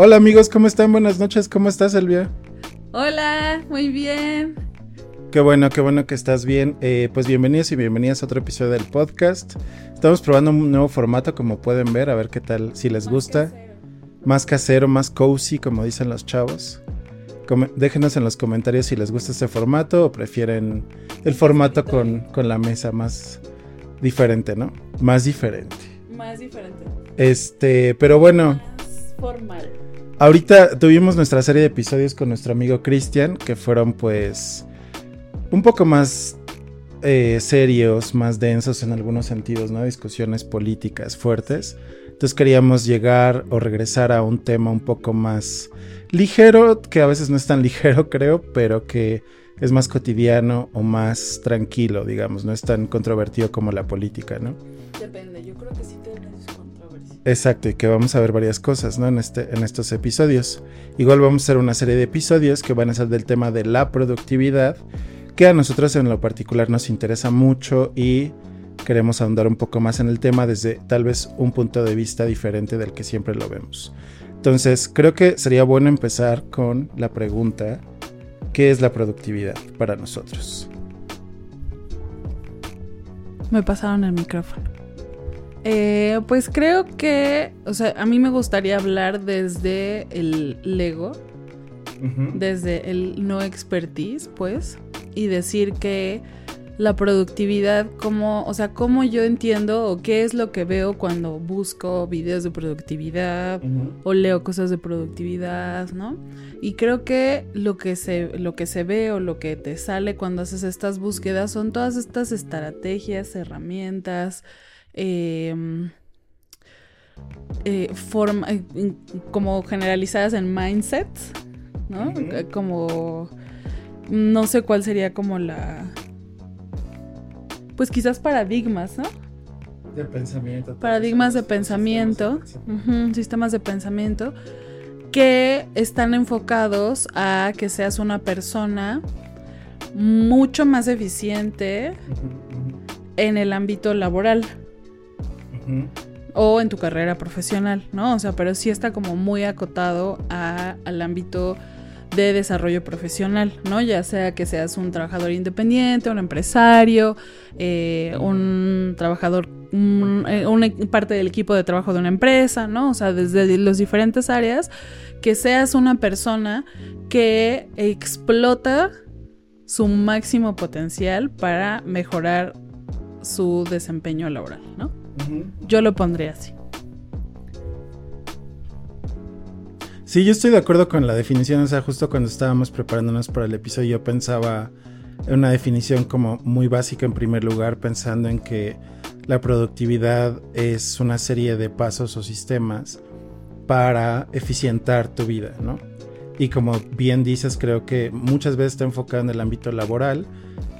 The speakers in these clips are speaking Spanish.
Hola amigos, ¿cómo están? Buenas noches, ¿cómo estás, Elvia? Hola, muy bien. Qué bueno, qué bueno que estás bien. Eh, pues bienvenidos y bienvenidas a otro episodio del podcast. Estamos probando un nuevo formato, como pueden ver, a ver qué tal, si les gusta. Más casero, más cozy, como dicen los chavos. déjenos en los comentarios si les gusta este formato o prefieren el formato con, con la mesa más diferente, ¿no? Más diferente. Más diferente. Este, pero bueno. Más formal. Ahorita tuvimos nuestra serie de episodios con nuestro amigo Cristian, que fueron pues un poco más eh, serios, más densos en algunos sentidos, ¿no? Discusiones políticas fuertes. Entonces queríamos llegar o regresar a un tema un poco más ligero, que a veces no es tan ligero creo, pero que es más cotidiano o más tranquilo, digamos, no es tan controvertido como la política, ¿no? Depende, yo Exacto, y que vamos a ver varias cosas, ¿no? En, este, en estos episodios. Igual vamos a hacer una serie de episodios que van a ser del tema de la productividad, que a nosotros en lo particular nos interesa mucho y queremos ahondar un poco más en el tema desde tal vez un punto de vista diferente del que siempre lo vemos. Entonces, creo que sería bueno empezar con la pregunta, ¿qué es la productividad para nosotros? Me pasaron el micrófono. Eh, pues creo que, o sea, a mí me gustaría hablar desde el Lego, desde el no expertise, pues, y decir que la productividad, como, o sea, cómo yo entiendo o qué es lo que veo cuando busco videos de productividad o leo cosas de productividad, ¿no? Y creo que lo que se lo que se ve o lo que te sale cuando haces estas búsquedas son todas estas estrategias, herramientas, Em, eh, forma, eh, como generalizadas en mindsets, ¿no? Como, no sé cuál sería como la, pues quizás paradigmas, ¿no? De pensamiento. Paradigmas de pensamiento, sistemas de pensamiento, que están enfocados a que seas una persona mucho más eficiente en el ámbito laboral. O en tu carrera profesional, ¿no? O sea, pero sí está como muy acotado al ámbito de desarrollo profesional, ¿no? Ya sea que seas un trabajador independiente, un empresario, eh, un trabajador, eh, una parte del equipo de trabajo de una empresa, ¿no? O sea, desde las diferentes áreas, que seas una persona que explota su máximo potencial para mejorar su desempeño laboral, ¿no? Yo lo pondría así. Sí, yo estoy de acuerdo con la definición. O sea, justo cuando estábamos preparándonos para el episodio, yo pensaba en una definición como muy básica en primer lugar, pensando en que la productividad es una serie de pasos o sistemas para eficientar tu vida, ¿no? Y como bien dices, creo que muchas veces está enfocado en el ámbito laboral,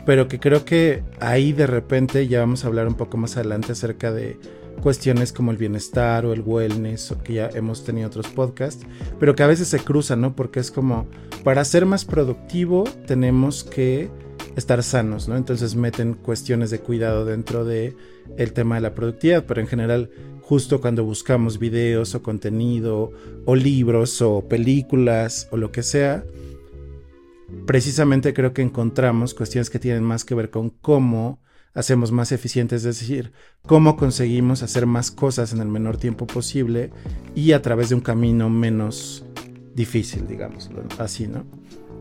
pero que creo que ahí de repente ya vamos a hablar un poco más adelante acerca de cuestiones como el bienestar o el wellness, o que ya hemos tenido otros podcasts, pero que a veces se cruzan, ¿no? Porque es como, para ser más productivo tenemos que estar sanos, ¿no? Entonces meten cuestiones de cuidado dentro de el tema de la productividad, pero en general justo cuando buscamos videos o contenido o libros o películas o lo que sea, precisamente creo que encontramos cuestiones que tienen más que ver con cómo hacemos más eficientes, es decir, cómo conseguimos hacer más cosas en el menor tiempo posible y a través de un camino menos difícil, digamos, así, ¿no?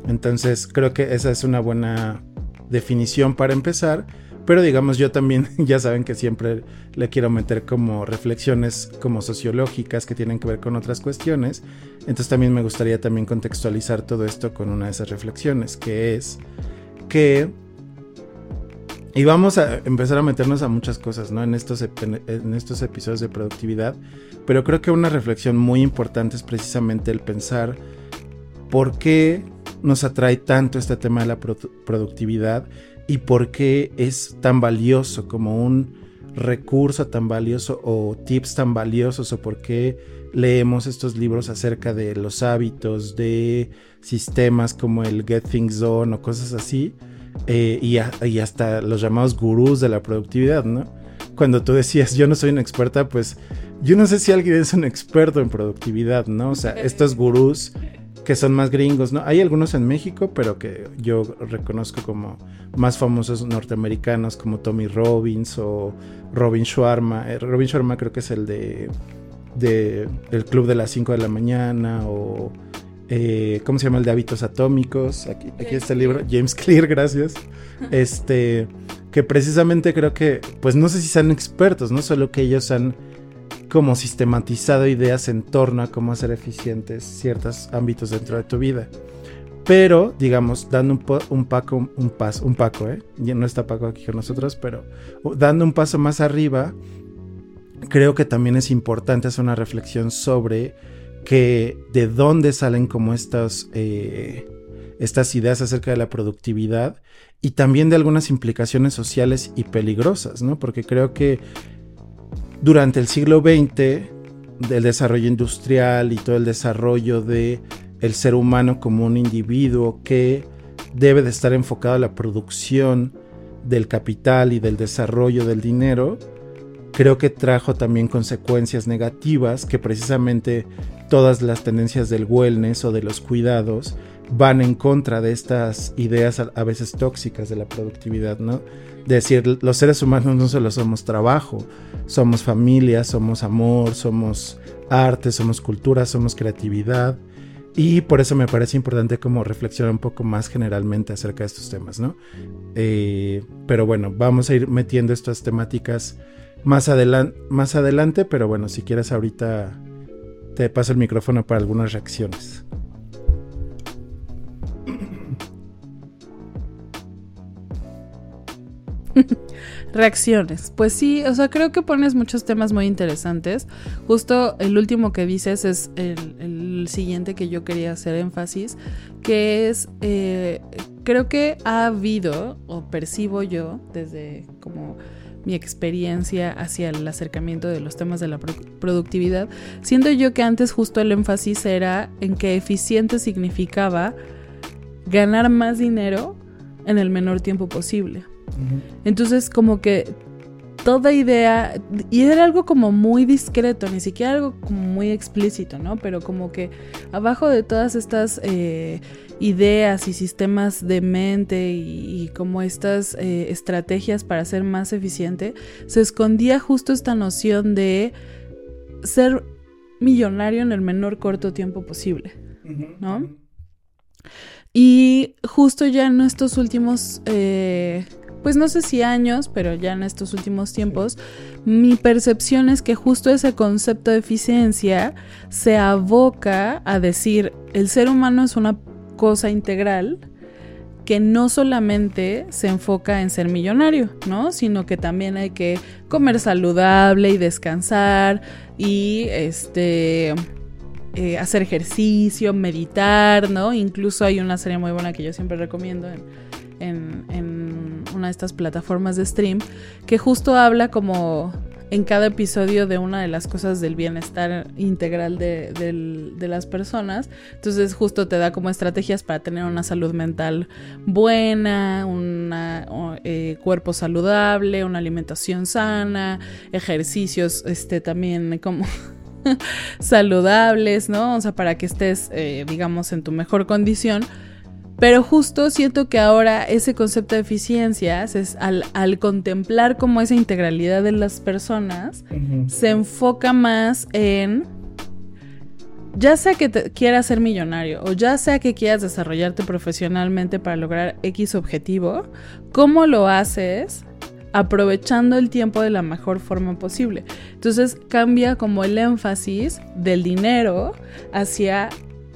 Entonces creo que esa es una buena definición para empezar pero digamos, yo también, ya saben que siempre le quiero meter como reflexiones como sociológicas que tienen que ver con otras cuestiones. Entonces también me gustaría también contextualizar todo esto con una de esas reflexiones, que es que... Y vamos a empezar a meternos a muchas cosas, ¿no? En estos, en estos episodios de productividad. Pero creo que una reflexión muy importante es precisamente el pensar por qué nos atrae tanto este tema de la productividad y por qué es tan valioso como un recurso tan valioso o tips tan valiosos o por qué leemos estos libros acerca de los hábitos de sistemas como el Get Things Done o cosas así eh, y, y, hasta los llamados gurús de la productividad, ¿no? cuando tú decías, yo no soy una experta, pues yo no sé si alguien es un experto en productividad, ¿no? O sea, estos gurús que son más gringos, ¿no? Hay algunos en México, pero que yo reconozco como más famosos norteamericanos, como Tommy Robbins o Robin Sharma. Eh, Robin Sharma creo que es el de, de el Club de las 5 de la mañana o... Eh, ¿Cómo se llama el de hábitos atómicos? Aquí, aquí está el libro. James Clear, gracias. Este, que precisamente creo que, pues no sé si sean expertos, no solo que ellos han como sistematizado ideas en torno a cómo hacer eficientes ciertos ámbitos dentro de tu vida. Pero, digamos, dando un, un, paco, un paso, un paco, ¿eh? Ya no está Paco aquí con nosotros, pero dando un paso más arriba, creo que también es importante hacer una reflexión sobre que de dónde salen como estas, eh, estas ideas acerca de la productividad y también de algunas implicaciones sociales y peligrosas, ¿no? Porque creo que durante el siglo XX, del desarrollo industrial y todo el desarrollo de el ser humano como un individuo que debe de estar enfocado a la producción del capital y del desarrollo del dinero, creo que trajo también consecuencias negativas que precisamente todas las tendencias del wellness o de los cuidados van en contra de estas ideas a, veces tóxicas de la productividad, ¿no? decir, los seres humanos no solo somos trabajo, somos familia, somos amor, somos arte, somos cultura, somos creatividad. Y por eso me parece importante como reflexionar un poco más generalmente acerca de estos temas, ¿no? Eh, pero bueno, vamos a ir metiendo estas temáticas más, más adelante, pero bueno, si quieres ahorita te paso el micrófono para algunas reacciones. Reacciones. Pues sí, o sea, creo que pones muchos temas muy interesantes. Justo el último que dices es el, siguiente que yo quería hacer énfasis, que es, eh, creo que ha habido, o percibo yo, desde como mi experiencia hacia el acercamiento de los temas de la productividad, siendo yo que antes justo el énfasis era en que eficiente significaba ganar más dinero en el menor tiempo posible. Entonces, como que toda idea, y era algo como muy discreto, ni siquiera algo como muy explícito, ¿no? Pero como que abajo de todas estas eh, ideas y sistemas de mente y, como estas eh, estrategias para ser más eficiente, se escondía justo esta noción de ser millonario en el menor corto tiempo posible, ¿no? Y justo ya en estos últimos eh, pues no sé si años, pero ya en estos últimos tiempos, mi percepción es que justo ese concepto de eficiencia se aboca a decir, el ser humano es una cosa integral que no solamente se enfoca en ser millonario, ¿no? Sino que también hay que comer saludable y descansar y este eh, hacer ejercicio, meditar, ¿no? Incluso hay una serie muy buena que yo siempre recomiendo en, una de estas plataformas de stream, que justo habla como en cada episodio de una de las cosas del bienestar integral de, las personas. Entonces justo te da como estrategias para tener una salud mental buena, un eh, cuerpo saludable, una alimentación sana, ejercicios este, también como saludables, ¿no? O sea, para que estés, eh, digamos, en tu mejor condición. Pero justo siento que ahora ese concepto de eficiencias es al, contemplar como esa integralidad de las personas, se enfoca más en, ya sea que quieras ser millonario o ya sea que quieras desarrollarte profesionalmente para lograr X objetivo, ¿cómo lo haces? aprovechando el tiempo de la mejor forma posible. Entonces cambia como el énfasis del dinero hacia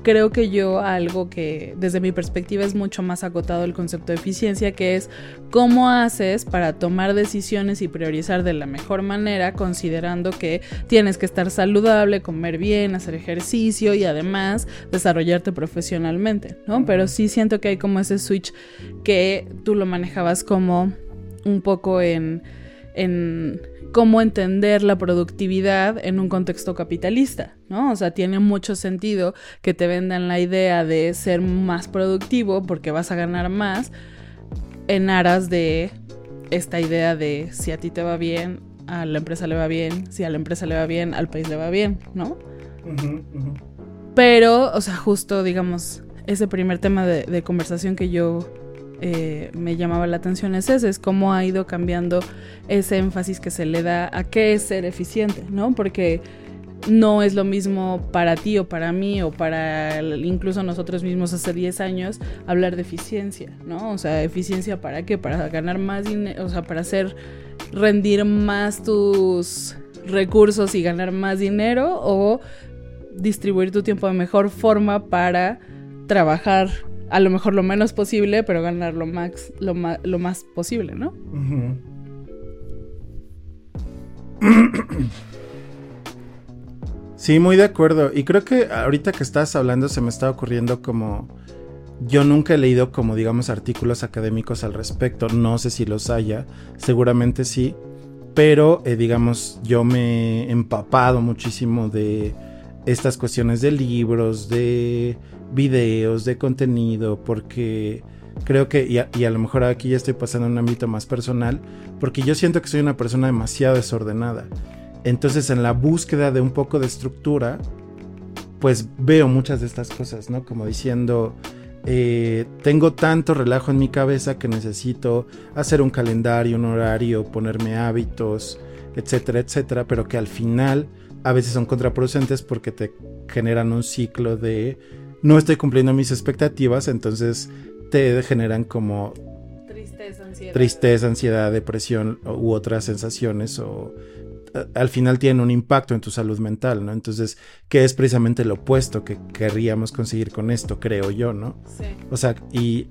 creo que yo algo que desde mi perspectiva es mucho más acotado el concepto de eficiencia, que es cómo haces para tomar decisiones y priorizar de la mejor manera, considerando que tienes que estar saludable, comer bien, hacer ejercicio y además desarrollarte profesionalmente, ¿no? Pero sí siento que hay como ese switch que tú lo manejabas como un poco en, en cómo entender la productividad en un contexto capitalista, ¿no? O sea, tiene mucho sentido que te vendan la idea de ser más productivo porque vas a ganar más en aras de esta idea de si a ti te va bien, a la empresa le va bien, si a la empresa le va bien, al país le va bien, ¿no? Pero, o sea, justo, digamos, ese primer tema de, conversación que yo eh, me llamaba la atención es ese, es cómo ha ido cambiando ese énfasis que se le da a qué es ser eficiente, ¿no? Porque no es lo mismo para ti o para mí o para incluso nosotros mismos hace 10 años hablar de eficiencia, ¿no? O sea, eficiencia para qué? Para ganar más dinero, o sea, para hacer rendir más tus recursos y ganar más dinero o distribuir tu tiempo de mejor forma para trabajar a lo mejor lo menos posible, pero ganar lo más, lo lo más posible, ¿no? Sí, muy de acuerdo. Y creo que ahorita que estás hablando se me está ocurriendo como... Yo nunca he leído como digamos artículos académicos al respecto. No sé si los haya. Seguramente sí. Pero eh, digamos yo me he empapado muchísimo de estas cuestiones de libros, de videos, de contenido. Porque creo que, y a, lo mejor aquí ya estoy pasando un ámbito más personal, porque yo siento que soy una persona demasiado desordenada. Entonces en la búsqueda de un poco de estructura, pues veo muchas de estas cosas, ¿no? Como diciendo, eh, tengo tanto relajo en mi cabeza que necesito hacer un calendario, un horario, ponerme hábitos, etcétera, etcétera, pero que al final a veces son contraproducentes porque te generan un ciclo de no estoy cumpliendo mis expectativas, entonces te generan como tristeza, ansiedad, tristeza, ansiedad depresión u otras sensaciones o al final tienen un impacto en tu salud mental, ¿no? Entonces, ¿qué es precisamente lo opuesto que querríamos conseguir con esto, creo yo, ¿no? Sí. O sea, y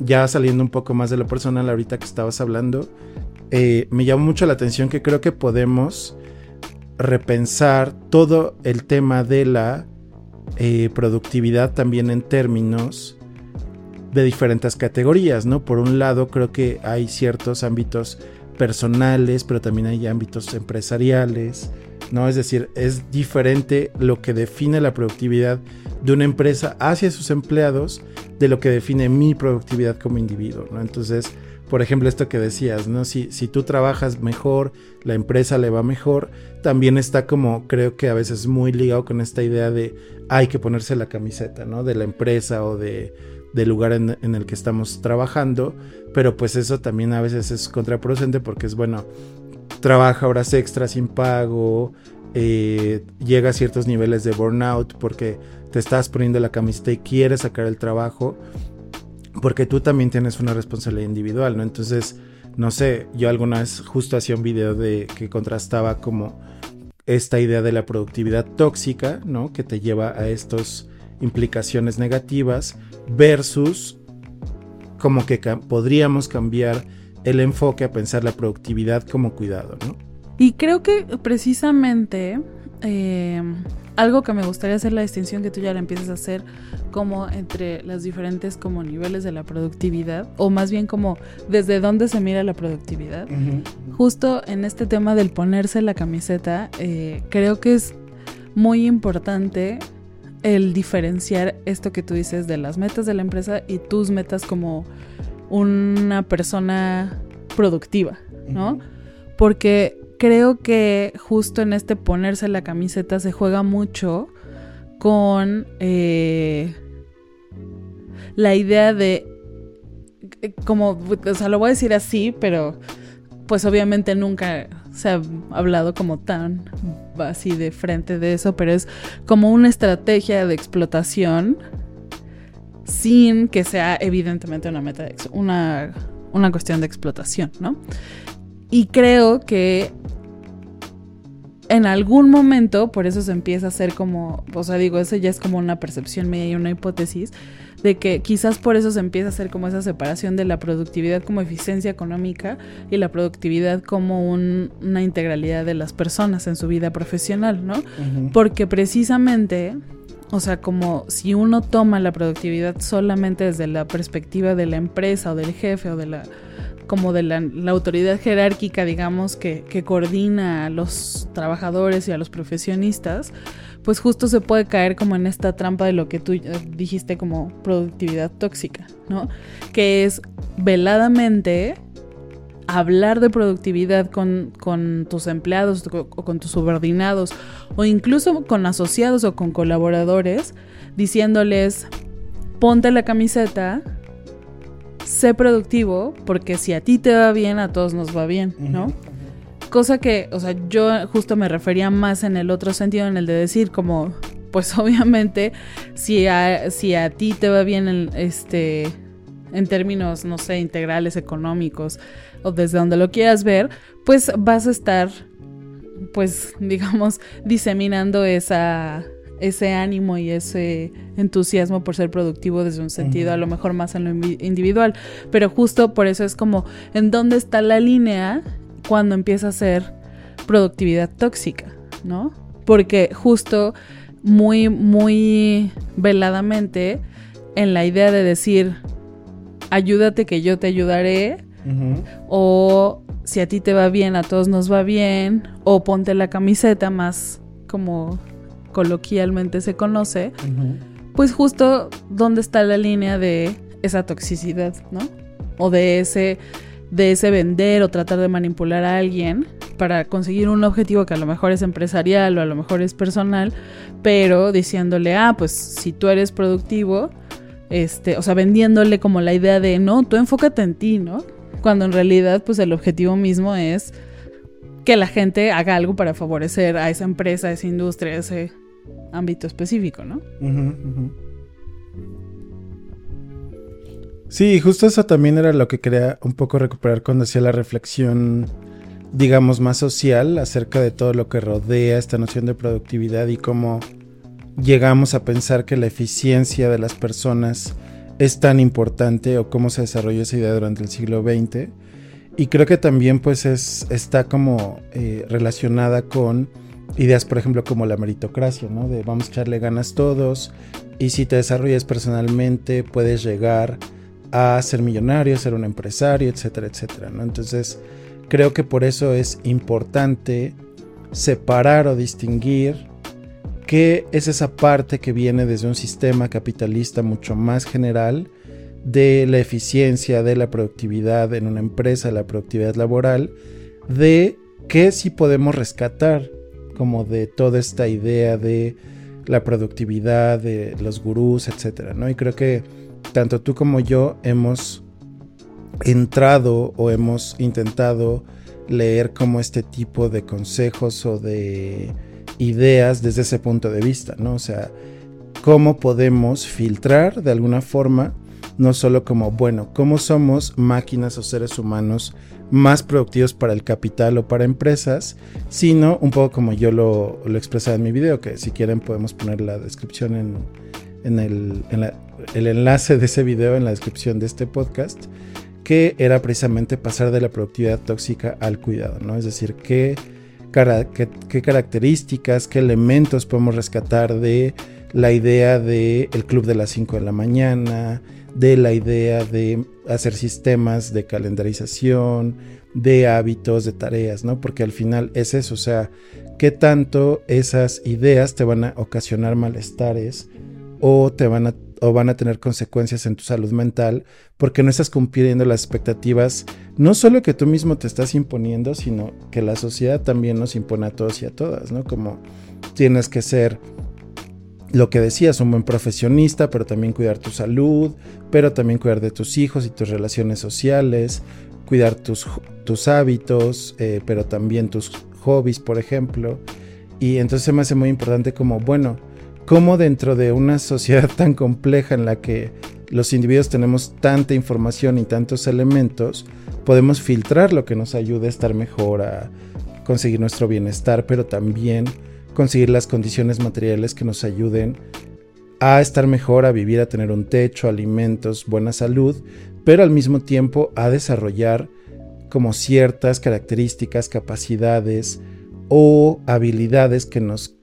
ya saliendo un poco más de lo personal, ahorita que estabas hablando, eh, me llamó mucho la atención que creo que podemos repensar todo el tema de la eh, productividad también en términos de diferentes categorías, ¿no? Por un lado, creo que hay ciertos ámbitos personales, pero también hay ámbitos empresariales, ¿no? Es decir, es diferente lo que define la productividad de una empresa hacia sus empleados de lo que define mi productividad como individuo, ¿no? Entonces, por ejemplo, esto que decías, ¿no? Si, si tú trabajas mejor, la empresa le va mejor, también está como, creo que a veces muy ligado con esta idea de hay que ponerse la camiseta, ¿no? De la empresa o de del lugar en, el que estamos trabajando, pero pues eso también a veces es contraproducente porque es bueno, trabaja horas extras sin pago, eh, llega a ciertos niveles de burnout porque te estás poniendo la camiseta y quieres sacar el trabajo, porque tú también tienes una responsabilidad individual, ¿no? Entonces, no sé, yo alguna vez justo hacía un video de que contrastaba como esta idea de la productividad tóxica, ¿no? Que te lleva a estas implicaciones negativas versus como que podríamos cambiar el enfoque a pensar la productividad como cuidado, ¿no? Y creo que precisamente eh, algo que me gustaría hacer la distinción que tú ya la empiezas a hacer como entre las diferentes como niveles de la productividad o más bien como desde dónde se mira la productividad. Justo en este tema del ponerse la camiseta, eh, creo que es muy importante el diferenciar esto que tú dices de las metas de la empresa y tus metas como una persona productiva, ¿no? Porque creo que justo en este ponerse la camiseta se juega mucho con eh, la idea de, eh, como, o sea, lo voy a decir así, pero pues obviamente nunca se ha hablado como tan así de frente de eso, pero es como una estrategia de explotación sin que sea evidentemente una meta, una, una cuestión de explotación, ¿no? Y creo que en algún momento, por eso se empieza a hacer como, o sea, digo, eso ya es como una percepción mía y una hipótesis, de que quizás por eso se empieza a hacer como esa separación de la productividad como eficiencia económica y la productividad como una integralidad de las personas en su vida profesional, ¿no? Porque precisamente, o sea, como si uno toma la productividad solamente desde la perspectiva de la empresa o del jefe o de la como de la, autoridad jerárquica, digamos, que, coordina a los trabajadores y a los profesionistas, pues justo se puede caer como en esta trampa de lo que tú dijiste como productividad tóxica, ¿no? Que es veladamente hablar de productividad con, con tus empleados o con tus subordinados o incluso con asociados o con colaboradores, diciéndoles, ponte la camiseta, sé productivo, porque si a ti te va bien, a todos nos va bien, ¿no? Cosa que, o sea, yo justo me refería más en el otro sentido, en el de decir como, pues obviamente, si a, si a ti te va bien en, este, en términos, no sé, integrales, económicos, o desde donde lo quieras ver, pues vas a estar, pues, digamos, diseminando esa ese ánimo y ese entusiasmo por ser productivo desde un sentido a lo mejor más en lo individual. Pero justo por eso es como en dónde está la línea cuando empieza a ser productividad tóxica, ¿no? Porque justo muy, muy veladamente en la idea de decir, ayúdate que yo te ayudaré, o si a ti te va bien, a todos nos va bien, o ponte la camiseta más como coloquialmente se conoce, pues justo dónde está la línea de esa toxicidad, ¿no? O de ese, de ese vender o tratar de manipular a alguien para conseguir un objetivo que a lo mejor es empresarial o a lo mejor es personal, pero diciéndole, ah, pues si tú eres productivo, este, o sea, vendiéndole como la idea de, no, tú enfócate en ti, ¿no? Cuando en realidad, pues el objetivo mismo es que la gente haga algo para favorecer a esa empresa, a esa industria, a ese ámbito específico, ¿no? Sí, justo eso también era lo que quería un poco recuperar cuando hacía la reflexión, digamos, más social acerca de todo lo que rodea esta noción de productividad y cómo llegamos a pensar que la eficiencia de las personas es tan importante o cómo se desarrolló esa idea durante el siglo XX. Y creo que también pues es, está como eh, relacionada con ideas, por ejemplo, como la meritocracia, ¿no? De vamos a echarle ganas todos y si te desarrollas personalmente puedes llegar a ser millonario, ser un empresario, etcétera, etcétera, ¿no? Entonces, creo que por eso es importante separar o distinguir qué es esa parte que viene desde un sistema capitalista mucho más general de la eficiencia, de la productividad en una empresa, la productividad laboral, de qué sí podemos rescatar como de toda esta idea de la productividad, de los gurús, etcétera, ¿no? Y creo que tanto tú como yo hemos entrado o hemos intentado leer como este tipo de consejos o de ideas desde ese punto de vista, ¿no? O sea, cómo podemos filtrar de alguna forma, no solo como, bueno, cómo somos máquinas o seres humanos más productivos para el capital o para empresas, sino un poco como yo lo, lo expresaba en mi video, que si quieren podemos poner la descripción en, en, el, el enlace de ese video en la descripción de este podcast, que era precisamente pasar de la productividad tóxica al cuidado, ¿no? Es decir, qué, qué, qué características, qué elementos podemos rescatar de la idea del el club de las 5 de la mañana, de la idea de hacer sistemas de calendarización, de hábitos, de tareas, ¿no? Porque al final es eso, o sea, qué tanto esas ideas te van a ocasionar malestares o te van a o van a tener consecuencias en tu salud mental porque no estás cumpliendo las expectativas, no solo que tú mismo te estás imponiendo, sino que la sociedad también nos impone a todos y a todas, ¿no? Como tienes que ser lo que decías, un buen profesionista, pero también cuidar tu salud, pero también cuidar de tus hijos y tus relaciones sociales, cuidar tus, tus hábitos, eh, pero también tus hobbies, por ejemplo. Y entonces me hace muy importante como, bueno, cómo dentro de una sociedad tan compleja en la que los individuos tenemos tanta información y tantos elementos, podemos filtrar lo que nos ayude a estar mejor, a conseguir nuestro bienestar, pero también conseguir las condiciones materiales que nos ayuden a estar mejor, a vivir, a tener un techo, alimentos, buena salud, pero al mismo tiempo a desarrollar como ciertas características, capacidades o habilidades que nos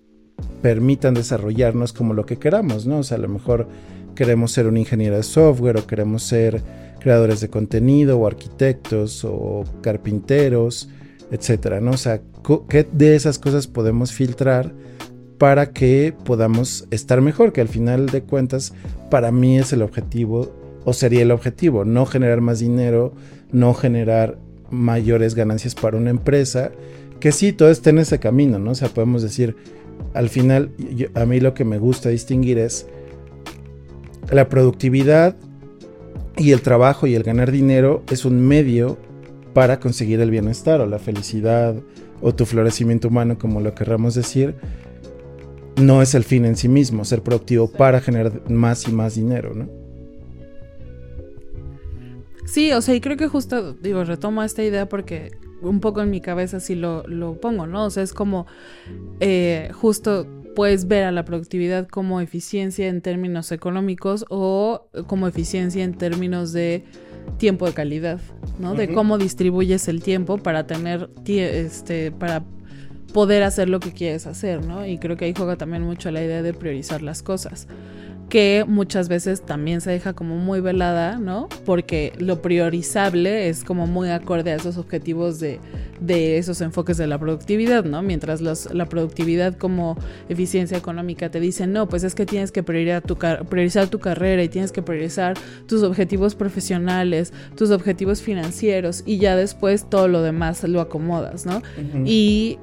permitan desarrollarnos como lo que queramos, ¿no? O sea, a lo mejor queremos ser un ingeniero de software o queremos ser creadores de contenido o arquitectos o carpinteros, etcétera, ¿no? ¿Qué de esas cosas podemos filtrar para que podamos estar mejor? Que al final de cuentas, para mí es el objetivo, o sería el objetivo, no generar más dinero, no generar mayores ganancias para una empresa, que sí, todo está en ese camino, ¿no? O sea, podemos decir, al final, a mí lo que me gusta distinguir es la productividad y el trabajo y el ganar dinero es un medio para conseguir el bienestar o la felicidad o tu florecimiento humano, como lo querramos decir, no es el fin en sí mismo, ser productivo para generar más y más dinero, ¿no? Sí, o sea, y creo que justo, digo, retomo esta idea porque un poco en mi cabeza sí lo, lo pongo, ¿no? O sea, es como eh, justo puedes ver a la productividad como eficiencia en términos económicos o como eficiencia en términos de tiempo de calidad, ¿no? De cómo distribuyes el tiempo para tener, este, para poder hacer lo que quieres hacer, ¿no? Y creo que ahí juega también mucho la idea de priorizar las cosas que muchas veces también se deja como muy velada, ¿no? Porque lo priorizable es como muy acorde a esos objetivos de, esos enfoques de la productividad, ¿no? Mientras la productividad como eficiencia económica te dice, no, pues es que tienes que priorizar tu, priorizar tu carrera y tienes que priorizar tus objetivos profesionales, tus objetivos financieros y ya después todo lo demás lo acomodas, ¿no? Y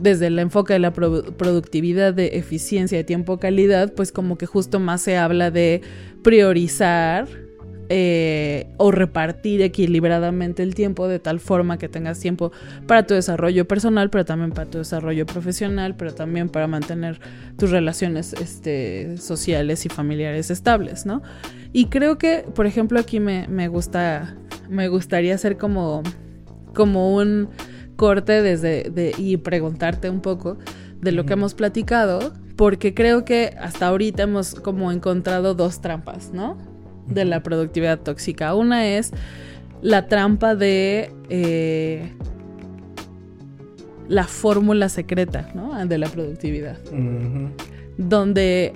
desde el enfoque de la productividad, de eficiencia, de tiempo, calidad, pues como que justo más se habla de priorizar eh, o repartir equilibradamente el tiempo de tal forma que tengas tiempo para tu desarrollo personal, pero también para tu desarrollo profesional, pero también para mantener tus relaciones este, sociales y familiares estables, ¿no? Y creo que, por ejemplo, aquí me, me gusta, me gustaría hacer como, como un corte desde y preguntarte un poco de lo que hemos platicado, porque creo que hasta ahorita hemos como encontrado dos trampas, ¿no? De la productividad tóxica. Una es la trampa de eh, la fórmula secreta, ¿no? De la productividad. Donde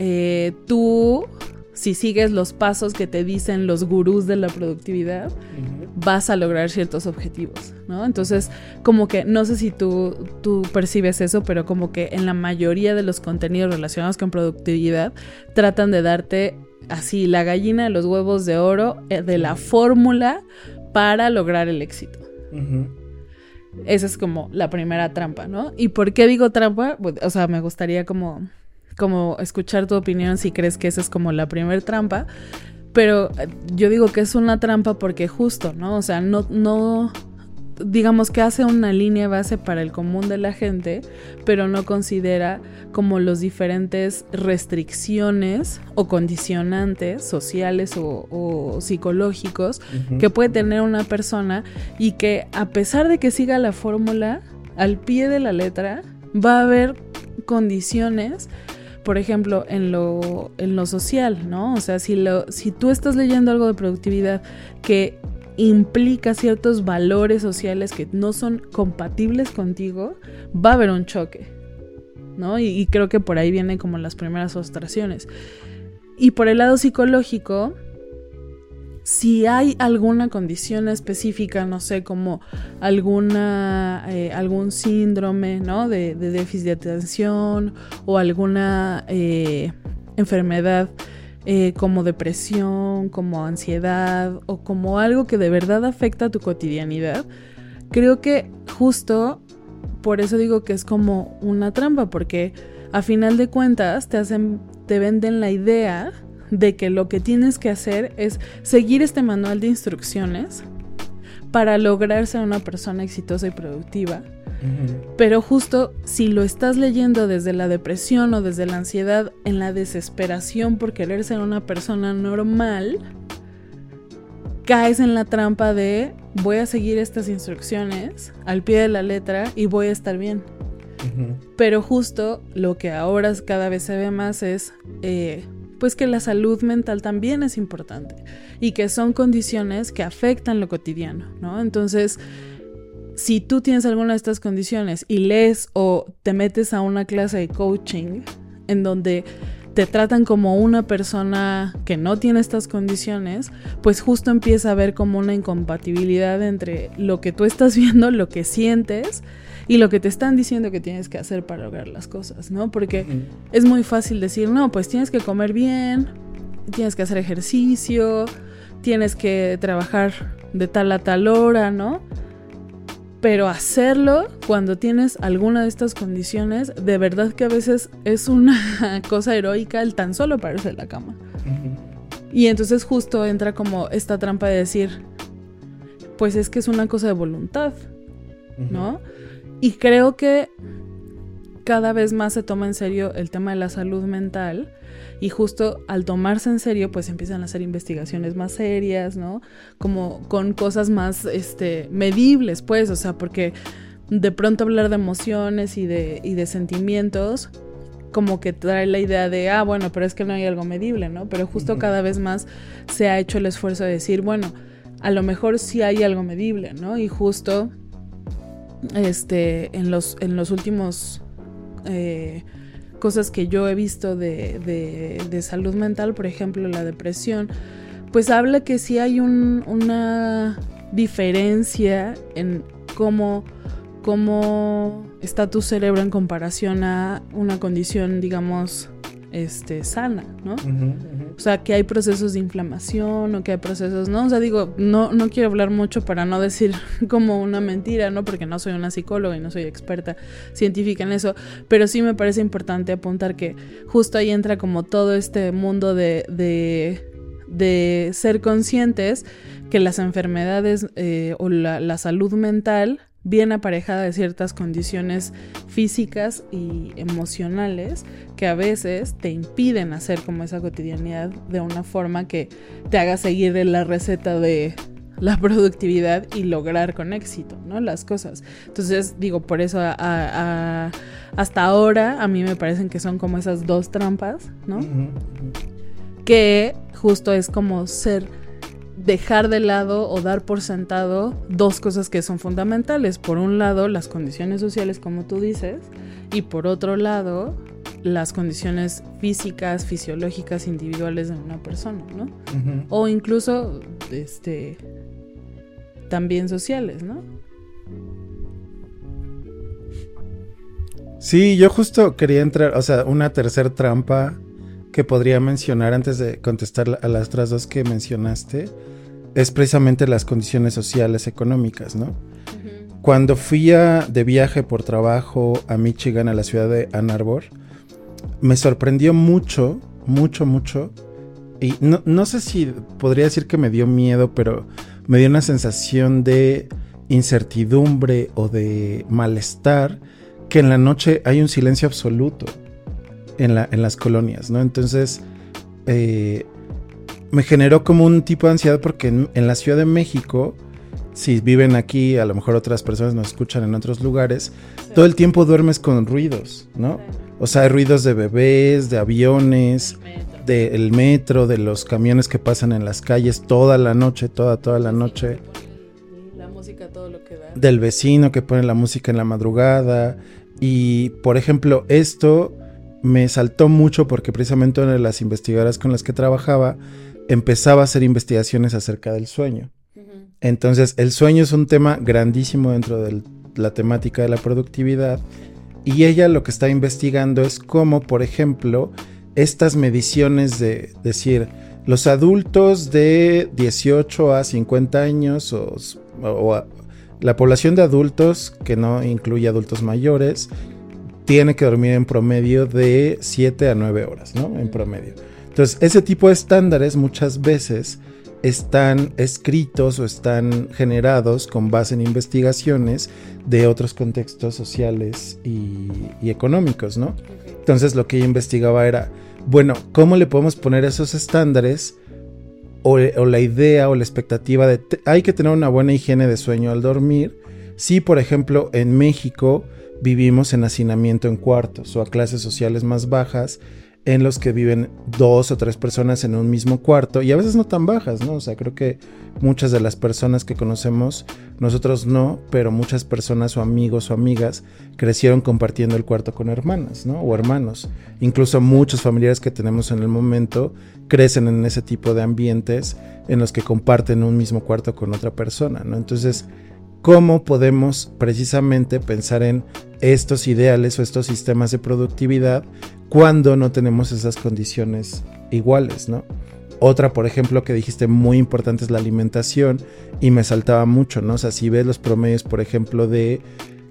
eh, tú si sigues los pasos que te dicen los gurús de la productividad, vas a lograr ciertos objetivos, ¿no? Entonces, como que, no sé si tú, tú percibes eso, pero como que en la mayoría de los contenidos relacionados con productividad, tratan de darte así la gallina de los huevos de oro eh, de la fórmula para lograr el éxito. Esa es como la primera trampa, ¿no? ¿Y por qué digo trampa? Pues, o sea, me gustaría como como escuchar tu opinión si crees que esa es como la primer trampa. Pero eh, yo digo que es una trampa porque justo, ¿no? O sea, no, no, digamos que hace una línea base para el común de la gente, pero no considera como los diferentes restricciones o condicionantes sociales o, psicológicos que puede tener una persona y que a pesar de que siga la fórmula al pie de la letra, va a haber condiciones por ejemplo, en lo, en lo social, ¿no? O sea, si, lo, si tú estás leyendo algo de productividad que implica ciertos valores sociales que no son compatibles contigo, va a haber un choque, ¿no? Y, y creo que por ahí vienen como las primeras frustraciones. Y por el lado psicológico, si hay alguna condición específica, no sé, como alguna, eh, algún síndrome, ¿no? De, déficit de atención o alguna eh, enfermedad eh, como depresión, como ansiedad o como algo que de verdad afecta a tu cotidianidad, creo que justo por eso digo que es como una trampa, porque a final de cuentas te hacen, te venden la idea de que lo que tienes que hacer es seguir este manual de instrucciones para lograr ser una persona exitosa y productiva. Pero justo si lo estás leyendo desde la depresión o desde la ansiedad, en la desesperación por querer ser una persona normal, caes en la trampa de voy a seguir estas instrucciones al pie de la letra y voy a estar bien. Pero justo lo que ahora cada vez se ve más es eh, pues que la salud mental también es importante y que son condiciones que afectan lo cotidiano, ¿no? Entonces, si tú tienes alguna de estas condiciones y lees o te metes a una clase de coaching en donde te tratan como una persona que no tiene estas condiciones, pues justo empieza a ver como una incompatibilidad entre lo que tú estás viendo, lo que sientes y lo que te están diciendo que tienes que hacer para lograr las cosas, ¿no? Porque es muy fácil decir, no, pues tienes que comer bien, tienes que hacer ejercicio, tienes que trabajar de tal a tal hora, ¿no? Pero hacerlo cuando tienes alguna de estas condiciones, de verdad que a veces es una cosa heroica el tan solo pararse de la cama. Y entonces justo entra como esta trampa de decir, pues es que es una cosa de voluntad, ¿no? Y creo que cada vez más se toma en serio el tema de la salud mental y justo al tomarse en serio pues empiezan a hacer investigaciones más serias, ¿no? Como con cosas más este medibles, pues, o sea, porque de pronto hablar de emociones y de, y de sentimientos como que trae la idea de, ah, bueno, pero es que no hay algo medible, ¿no? Pero justo cada vez más se ha hecho el esfuerzo de decir, bueno, a lo mejor sí hay algo medible, ¿no? Y justo este, en, los, en los últimos eh, cosas que yo he visto de, de, salud mental, por ejemplo la depresión, pues habla que sí hay una diferencia en cómo, cómo está tu cerebro en comparación a una condición, digamos, este, sana, ¿no? O sea, que hay procesos de inflamación o que hay procesos, ¿no? O sea, digo, no, no quiero hablar mucho para no decir como una mentira, ¿no? Porque no soy una psicóloga y no soy experta científica en eso, pero sí me parece importante apuntar que justo ahí entra como todo este mundo de, de, de ser conscientes que las enfermedades eh, o la, la salud mental bien aparejada de ciertas condiciones físicas y emocionales que a veces te impiden hacer como esa cotidianidad de una forma que te haga seguir la receta de la productividad y lograr con éxito, ¿no? Las cosas. Entonces, digo, por eso hasta ahora a mí me parecen que son como esas dos trampas, ¿no? Que justo es como ser dejar de lado o dar por sentado dos cosas que son fundamentales. Por un lado, las condiciones sociales, como tú dices, y por otro lado, las condiciones físicas, fisiológicas, individuales de una persona, ¿no? O incluso, este, también sociales, ¿no? Sí, yo justo quería entrar, o sea, una tercera trampa que podría mencionar antes de contestar a las otras dos que mencionaste es precisamente las condiciones sociales económicas, ¿no? Cuando fui de viaje por trabajo a Michigan, a la ciudad de Ann Arbor, me sorprendió mucho, mucho, mucho. Y no, no sé si podría decir que me dio miedo, pero me dio una sensación de incertidumbre o de malestar que en la noche hay un silencio absoluto en, la, en las colonias, ¿no? Entonces, eh, me generó como un tipo de ansiedad porque en, la Ciudad de México, si viven aquí, a lo mejor otras personas nos escuchan en otros lugares, todo el tiempo duermes con ruidos, ¿no? O sea, hay ruidos de bebés, de aviones, del metro, de los camiones que pasan en las calles toda la noche, toda, toda la noche. La música, todo lo que da. Del vecino que pone la música en la madrugada. Y, por ejemplo, esto me saltó mucho porque precisamente una de las investigadoras con las que trabajaba empezaba a hacer investigaciones acerca del sueño. Entonces, el sueño es un tema grandísimo dentro de la temática de la productividad y ella lo que está investigando es cómo, por ejemplo, estas mediciones de decir, los adultos de 18 a 50 años o, la población de adultos, que no incluye adultos mayores, tiene que dormir en promedio de 7 a 9 horas, ¿no? En promedio. Entonces, ese tipo de estándares muchas veces están escritos o están generados con base en investigaciones de otros contextos sociales y, económicos, ¿no? Entonces lo que ella investigaba era, bueno, ¿cómo le podemos poner esos estándares o, o la idea o la expectativa de hay que tener una buena higiene de sueño al dormir? Si, por ejemplo, en México vivimos en hacinamiento en cuartos o a clases sociales más bajas, en los que viven dos o tres personas en un mismo cuarto y a veces no tan bajas, ¿no? O sea, creo que muchas de las personas que conocemos, nosotros no, pero muchas personas o amigos o amigas crecieron compartiendo el cuarto con hermanas, ¿no? O hermanos. Incluso muchos familiares que tenemos en el momento crecen en ese tipo de ambientes en los que comparten un mismo cuarto con otra persona, ¿no? Entonces, ¿cómo podemos precisamente pensar en estos ideales o estos sistemas de productividad cuando no tenemos esas condiciones iguales, ¿no? Otra, por ejemplo, que dijiste muy importante es la alimentación y me saltaba mucho, ¿no? O sea, si ves los promedios, por ejemplo, de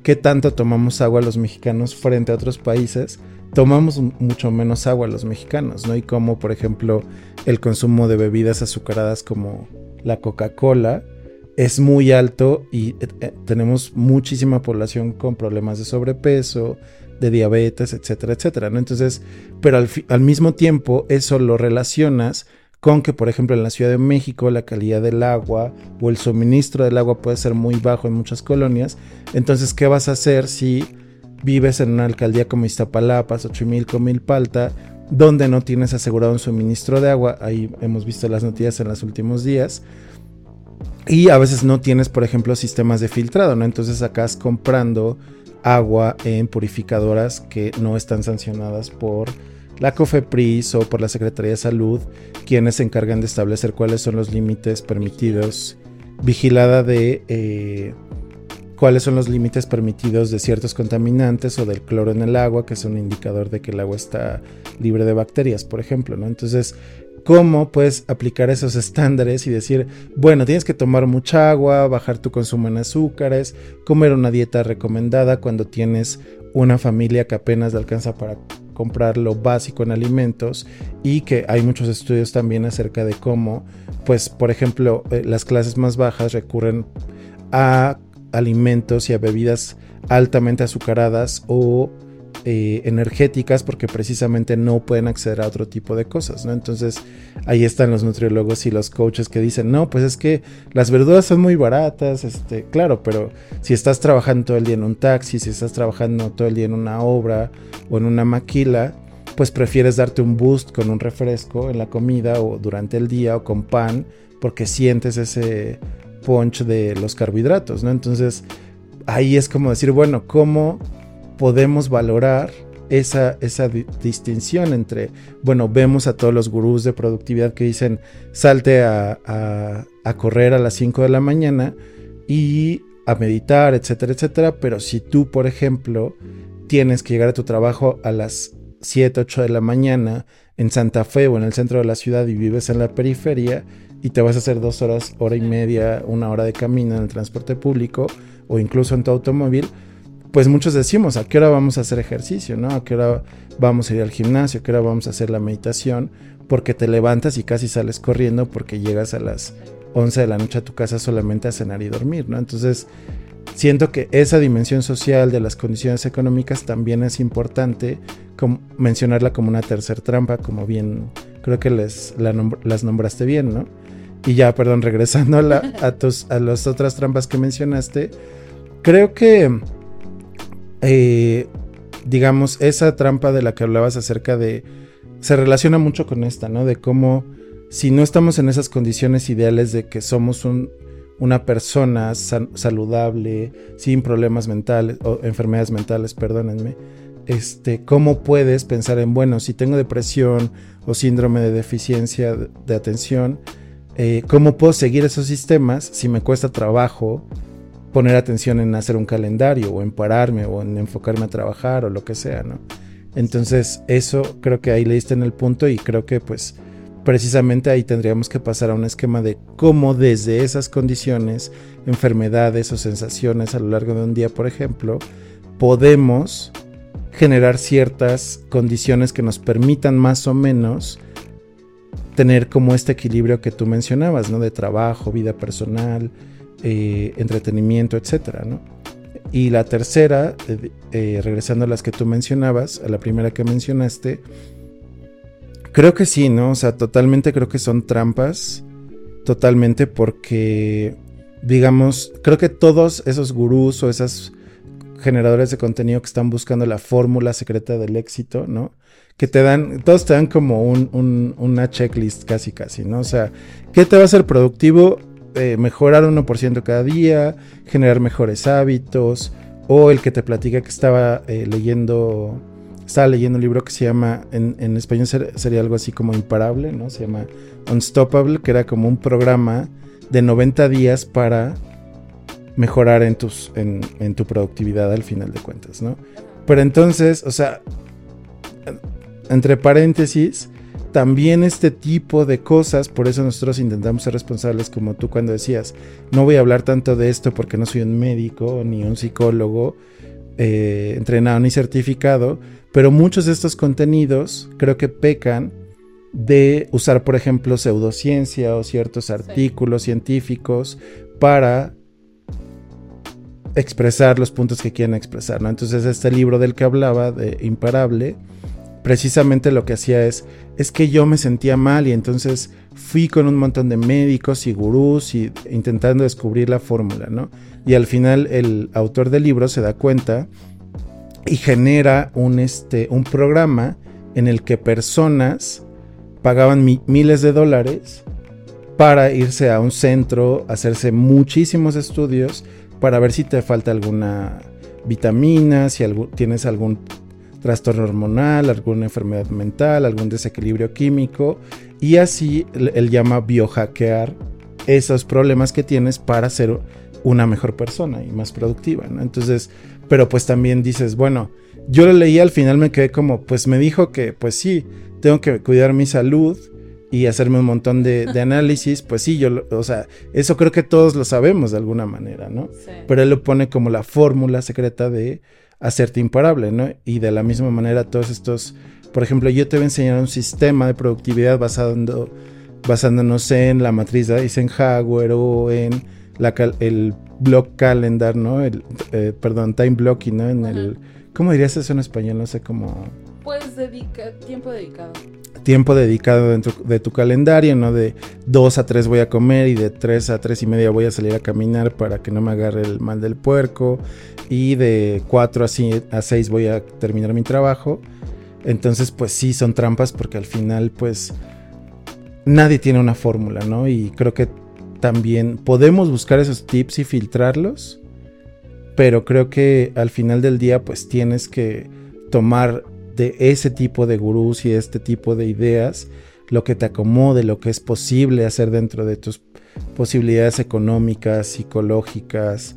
qué tanto tomamos agua los mexicanos frente a otros países, tomamos mucho menos agua los mexicanos, ¿no? Y como, por ejemplo, el consumo de bebidas azucaradas como la Coca-Cola es muy alto y eh, eh, tenemos muchísima población con problemas de sobrepeso, de diabetes, etcétera, etcétera. Entonces, pero al, al mismo tiempo eso lo relacionas con que, por ejemplo, en la Ciudad de México la calidad del agua o el suministro del agua puede ser muy bajo en muchas colonias. Entonces, ¿qué vas a hacer si vives en una alcaldía como Iztapalapa, Xochimilco, Milpalta, donde no tienes asegurado un suministro de agua? Ahí hemos visto las noticias en los últimos días. Y a veces no tienes, por ejemplo, sistemas de filtrado, ¿no? Entonces acá comprando agua en purificadoras que no están sancionadas por la COFEPRIS o por la Secretaría de Salud, quienes se encargan de establecer cuáles son los límites permitidos, vigilada de eh, cuáles son los límites permitidos de ciertos contaminantes o del cloro en el agua, que es un indicador de que el agua está libre de bacterias, por ejemplo, ¿no? Entonces, ¿cómo puedes aplicar esos estándares y decir, bueno, tienes que tomar mucha agua, bajar tu consumo en azúcares, comer una dieta recomendada cuando tienes una familia que apenas alcanza para comprar lo básico en alimentos y que hay muchos estudios también acerca de cómo, pues, por ejemplo, eh, las clases más bajas recurren a alimentos y a bebidas altamente azucaradas o eh, energéticas porque precisamente no pueden acceder a otro tipo de cosas, ¿no? Entonces ahí están los nutriólogos y los coaches que dicen, no, pues es que las verduras son muy baratas, este, claro, pero si estás trabajando todo el día en un taxi, si estás trabajando todo el día en una obra o en una maquila, pues prefieres darte un boost con un refresco en la comida o durante el día o con pan porque sientes ese punch de los carbohidratos, ¿no? Entonces, ahí es como decir, bueno, ¿cómo podemos valorar esa, esa distinción entre, bueno, vemos a todos los gurús de productividad que dicen, salte a, a correr a las 5 de la mañana y a meditar, etcétera, etcétera, pero si tú, por ejemplo, tienes que llegar a tu trabajo a las 7, 8 de la mañana en Santa Fe o en el centro de la ciudad y vives en la periferia, y te vas a hacer dos horas, hora y media, una hora de camino en el transporte público o incluso en tu automóvil, pues muchos decimos, ¿a qué hora vamos a hacer ejercicio? ¿no? ¿A qué hora vamos a ir al gimnasio? ¿A qué hora vamos a hacer la meditación? Porque te levantas y casi sales corriendo porque llegas a las 11 de la noche a tu casa solamente a cenar y dormir, ¿no? Entonces, siento que esa dimensión social de las condiciones económicas también es importante mencionarla como una tercera trampa, como bien creo que les, las nombraste bien, ¿no? Y ya, perdón, regresando a, tus, a las otras trampas que mencionaste, creo que, eh, digamos, esa trampa de la que hablabas acerca de, se relaciona mucho con esta, ¿no? De cómo si no estamos en esas condiciones ideales de que somos un, una persona saludable, sin problemas mentales o enfermedades mentales, perdónenme, este, cómo puedes pensar en, bueno, si tengo depresión o síndrome de deficiencia de atención, eh, cómo puedo seguir esos sistemas si me cuesta trabajo poner atención en hacer un calendario o en pararme o en enfocarme a trabajar o lo que sea, ¿no? Entonces eso creo que ahí le diste en el punto y creo que pues precisamente ahí tendríamos que pasar a un esquema de cómo desde esas condiciones, enfermedades o sensaciones a lo largo de un día, por ejemplo, podemos generar ciertas condiciones que nos permitan más o menos tener como este equilibrio que tú mencionabas, ¿no? De trabajo, vida personal, eh, entretenimiento, etcétera, ¿no? Y la tercera, eh, eh, regresando a las que tú mencionabas, a la primera que mencionaste, creo que sí, ¿no? O sea, totalmente creo que son trampas, totalmente porque, digamos, creo que todos esos gurús o esas generadores de contenido que están buscando la fórmula secreta del éxito, ¿no? que te dan, todos te dan como un, una checklist casi casi, ¿no? O sea, ¿qué te va a hacer productivo? Eh, mejorar 1% cada día, generar mejores hábitos, o el que te platica que estaba eh, leyendo, estaba leyendo un libro que se llama, en, español sería algo así como imparable, ¿no? Se llama Unstoppable, que era como un programa de 90 días para mejorar en, tus, en, en tu productividad al final de cuentas, ¿no? Pero entonces, o sea, entre paréntesis, también este tipo de cosas, por eso nosotros intentamos ser responsables como tú cuando decías, no voy a hablar tanto de esto porque no soy un médico ni un psicólogo eh, entrenado ni certificado, pero muchos de estos contenidos creo que pecan de usar, por ejemplo, pseudociencia o ciertos artículos científicos para expresar los puntos que quieren expresar, ¿no? Entonces este libro del que hablaba, de Imparable, precisamente lo que hacía es, es que yo me sentía mal y entonces fui con un montón de médicos y gurús y intentando descubrir la fórmula, ¿no? Y al final el autor del libro se da cuenta y genera un, este, un programa en el que personas pagaban miles de dólares para irse a un centro, hacerse muchísimos estudios para ver si te falta alguna vitamina, si tienes algún trastorno hormonal, alguna enfermedad mental, algún desequilibrio químico y así él llama biohackear esos problemas que tienes para ser una mejor persona y más productiva, ¿no? Entonces, pero pues también dices, bueno, yo lo leí al final me quedé como, pues me dijo que pues sí, tengo que cuidar mi salud y hacerme un montón de, análisis, pues sí, yo, o sea, eso creo que todos lo sabemos de alguna manera, ¿no? Pero él lo pone como la fórmula secreta de hacerte imparable, ¿no? Y de la misma manera todos estos, por ejemplo, yo te voy a enseñar un sistema de productividad basado, basándonos en la matriz de Eisenhower o en la, el block calendar, ¿no? El, eh, perdón, time blocking, ¿no? En el, ¿cómo dirías eso en español? No sé cómo... Pues tiempo dedicado. Tiempo dedicado dentro de tu calendario, ¿no? De 2 a 3 voy a comer y de 3 a 3 y media voy a salir a caminar para que no me agarre el mal del puerco y de 4 a 6 voy a terminar mi trabajo. Entonces, pues sí, son trampas porque al final, pues, nadie tiene una fórmula, ¿no? Y creo que también podemos buscar esos tips y filtrarlos, pero creo que al final del día, pues tienes que tomar de ese tipo de gurús y este tipo de ideas lo que te acomode, lo que es posible hacer dentro de tus posibilidades económicas, psicológicas,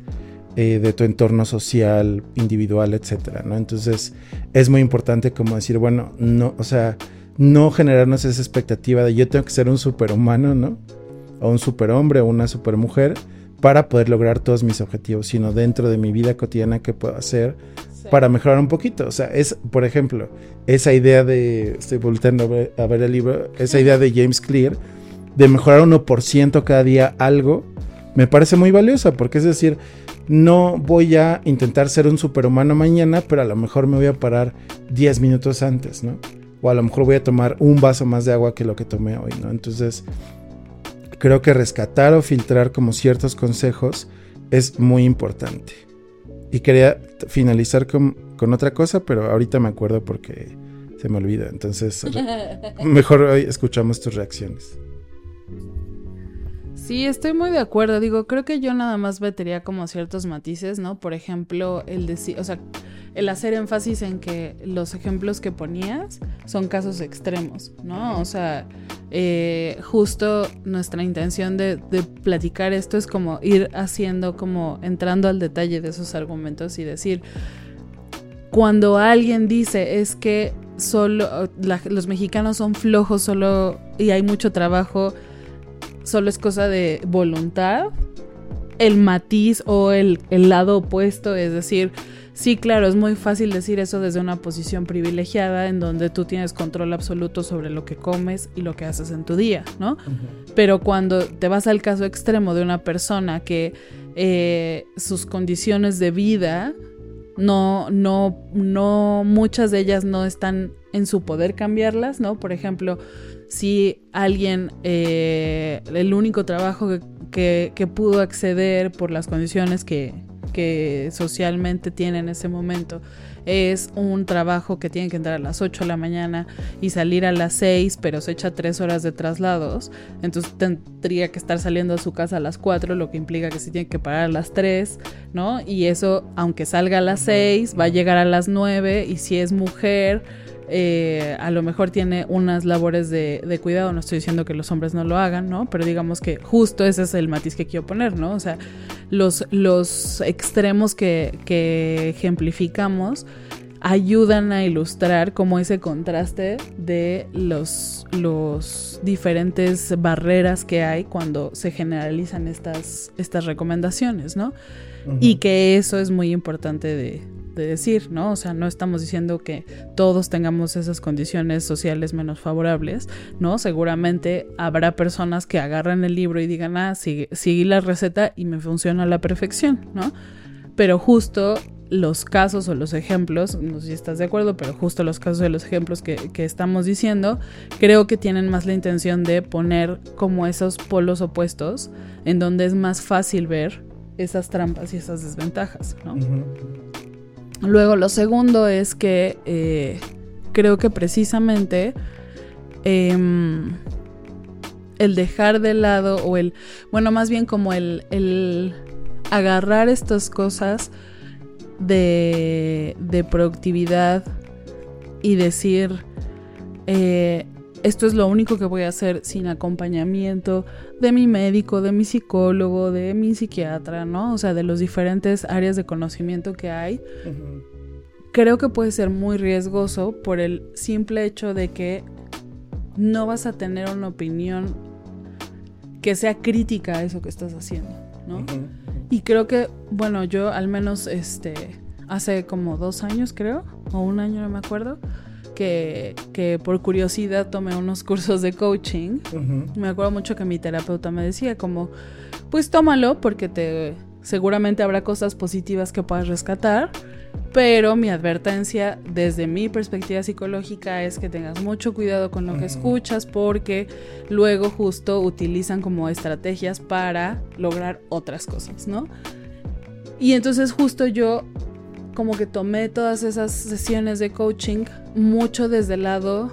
eh, de tu entorno social, individual, etcétera, ¿no? Entonces es muy importante como decir, bueno, no, o sea, no generarnos esa expectativa de yo tengo que ser un superhumano, ¿no? O un superhombre o una supermujer para poder lograr todos mis objetivos, sino dentro de mi vida cotidiana que puedo hacer para mejorar un poquito. O sea, es, por ejemplo, esa idea de, estoy volteando a ver, a ver el libro, esa idea de James Clear, de mejorar 1% cada día algo, me parece muy valiosa, porque es decir, no voy a intentar ser un superhumano mañana, pero a lo mejor me voy a parar 10 minutos antes, ¿no? O a lo mejor voy a tomar un vaso más de agua que lo que tomé hoy, ¿no? Entonces, creo que rescatar o filtrar como ciertos consejos es muy importante. Y quería finalizar con, con otra cosa, pero ahorita me acuerdo porque se me olvida. Entonces, mejor hoy escuchamos tus reacciones. Sí, estoy muy de acuerdo. Digo, creo que yo nada más metería como ciertos matices, ¿no? Por ejemplo, el decir, o sea, el hacer énfasis en que los ejemplos que ponías son casos extremos, ¿no? O sea, eh, justo nuestra intención de, platicar esto es como ir haciendo, como entrando al detalle de esos argumentos y decir, cuando alguien dice es que solo los mexicanos son flojos solo y hay mucho trabajo solo es cosa de voluntad, el matiz o el, lado opuesto, es decir, sí, claro, es muy fácil decir eso desde una posición privilegiada en donde tú tienes control absoluto sobre lo que comes y lo que haces en tu día, ¿no? Pero cuando te vas al caso extremo de una persona que eh, sus condiciones de vida no, no, no, muchas de ellas no están en su poder cambiarlas, ¿no? Por ejemplo, si alguien, eh, el único trabajo que, pudo acceder por las condiciones que, que socialmente tiene en ese momento es un trabajo que tiene que entrar a las 8 de la mañana y salir a las 6, pero se echa 3 horas de traslados, entonces tendría que estar saliendo a su casa a las 4, lo que implica que se tiene que parar a las 3, ¿no? Y eso, aunque salga a las 6, va a llegar a las 9 y si es mujer eh, a lo mejor tiene unas labores de, cuidado, no estoy diciendo que los hombres no lo hagan, ¿no? Pero digamos que justo ese es el matiz que quiero poner, ¿no? O sea, los, los extremos que, ejemplificamos ayudan a ilustrar como ese contraste de los, los diferentes barreras que hay cuando se generalizan estas, estas recomendaciones, ¿no? Y que eso es muy importante de, decir, ¿no? O sea, no estamos diciendo que todos tengamos esas condiciones sociales menos favorables, ¿no? Seguramente habrá personas que agarran el libro y digan, ah, sigue la receta y me funciona a la perfección, ¿no? Pero justo los casos o los ejemplos, no sé si estás de acuerdo, pero justo los casos de los ejemplos que, estamos diciendo, creo que tienen más la intención de poner como esos polos opuestos en donde es más fácil ver esas trampas y esas desventajas, ¿no? Luego, lo segundo es que eh, creo que precisamente em, el dejar de lado o el, bueno, más bien como el, el agarrar estas cosas de, productividad y decir, eh, esto es lo único que voy a hacer sin acompañamiento de mi médico, de mi psicólogo, de mi psiquiatra, ¿no? O sea, de los diferentes áreas de conocimiento que hay. Creo que puede ser muy riesgoso por el simple hecho de que no vas a tener una opinión que sea crítica a eso que estás haciendo, ¿no? Y creo que, bueno, yo al menos este hace como dos años creo, o un año no me acuerdo, que, que por curiosidad tomé unos cursos de coaching. Me acuerdo mucho que mi terapeuta me decía como, pues tómalo porque te seguramente habrá cosas positivas que puedas rescatar. Pero mi advertencia desde mi perspectiva psicológica es que tengas mucho cuidado con lo que escuchas porque luego justo utilizan como estrategias para lograr otras cosas, ¿no? Y entonces justo yo como que tomé todas esas sesiones de coaching mucho desde el lado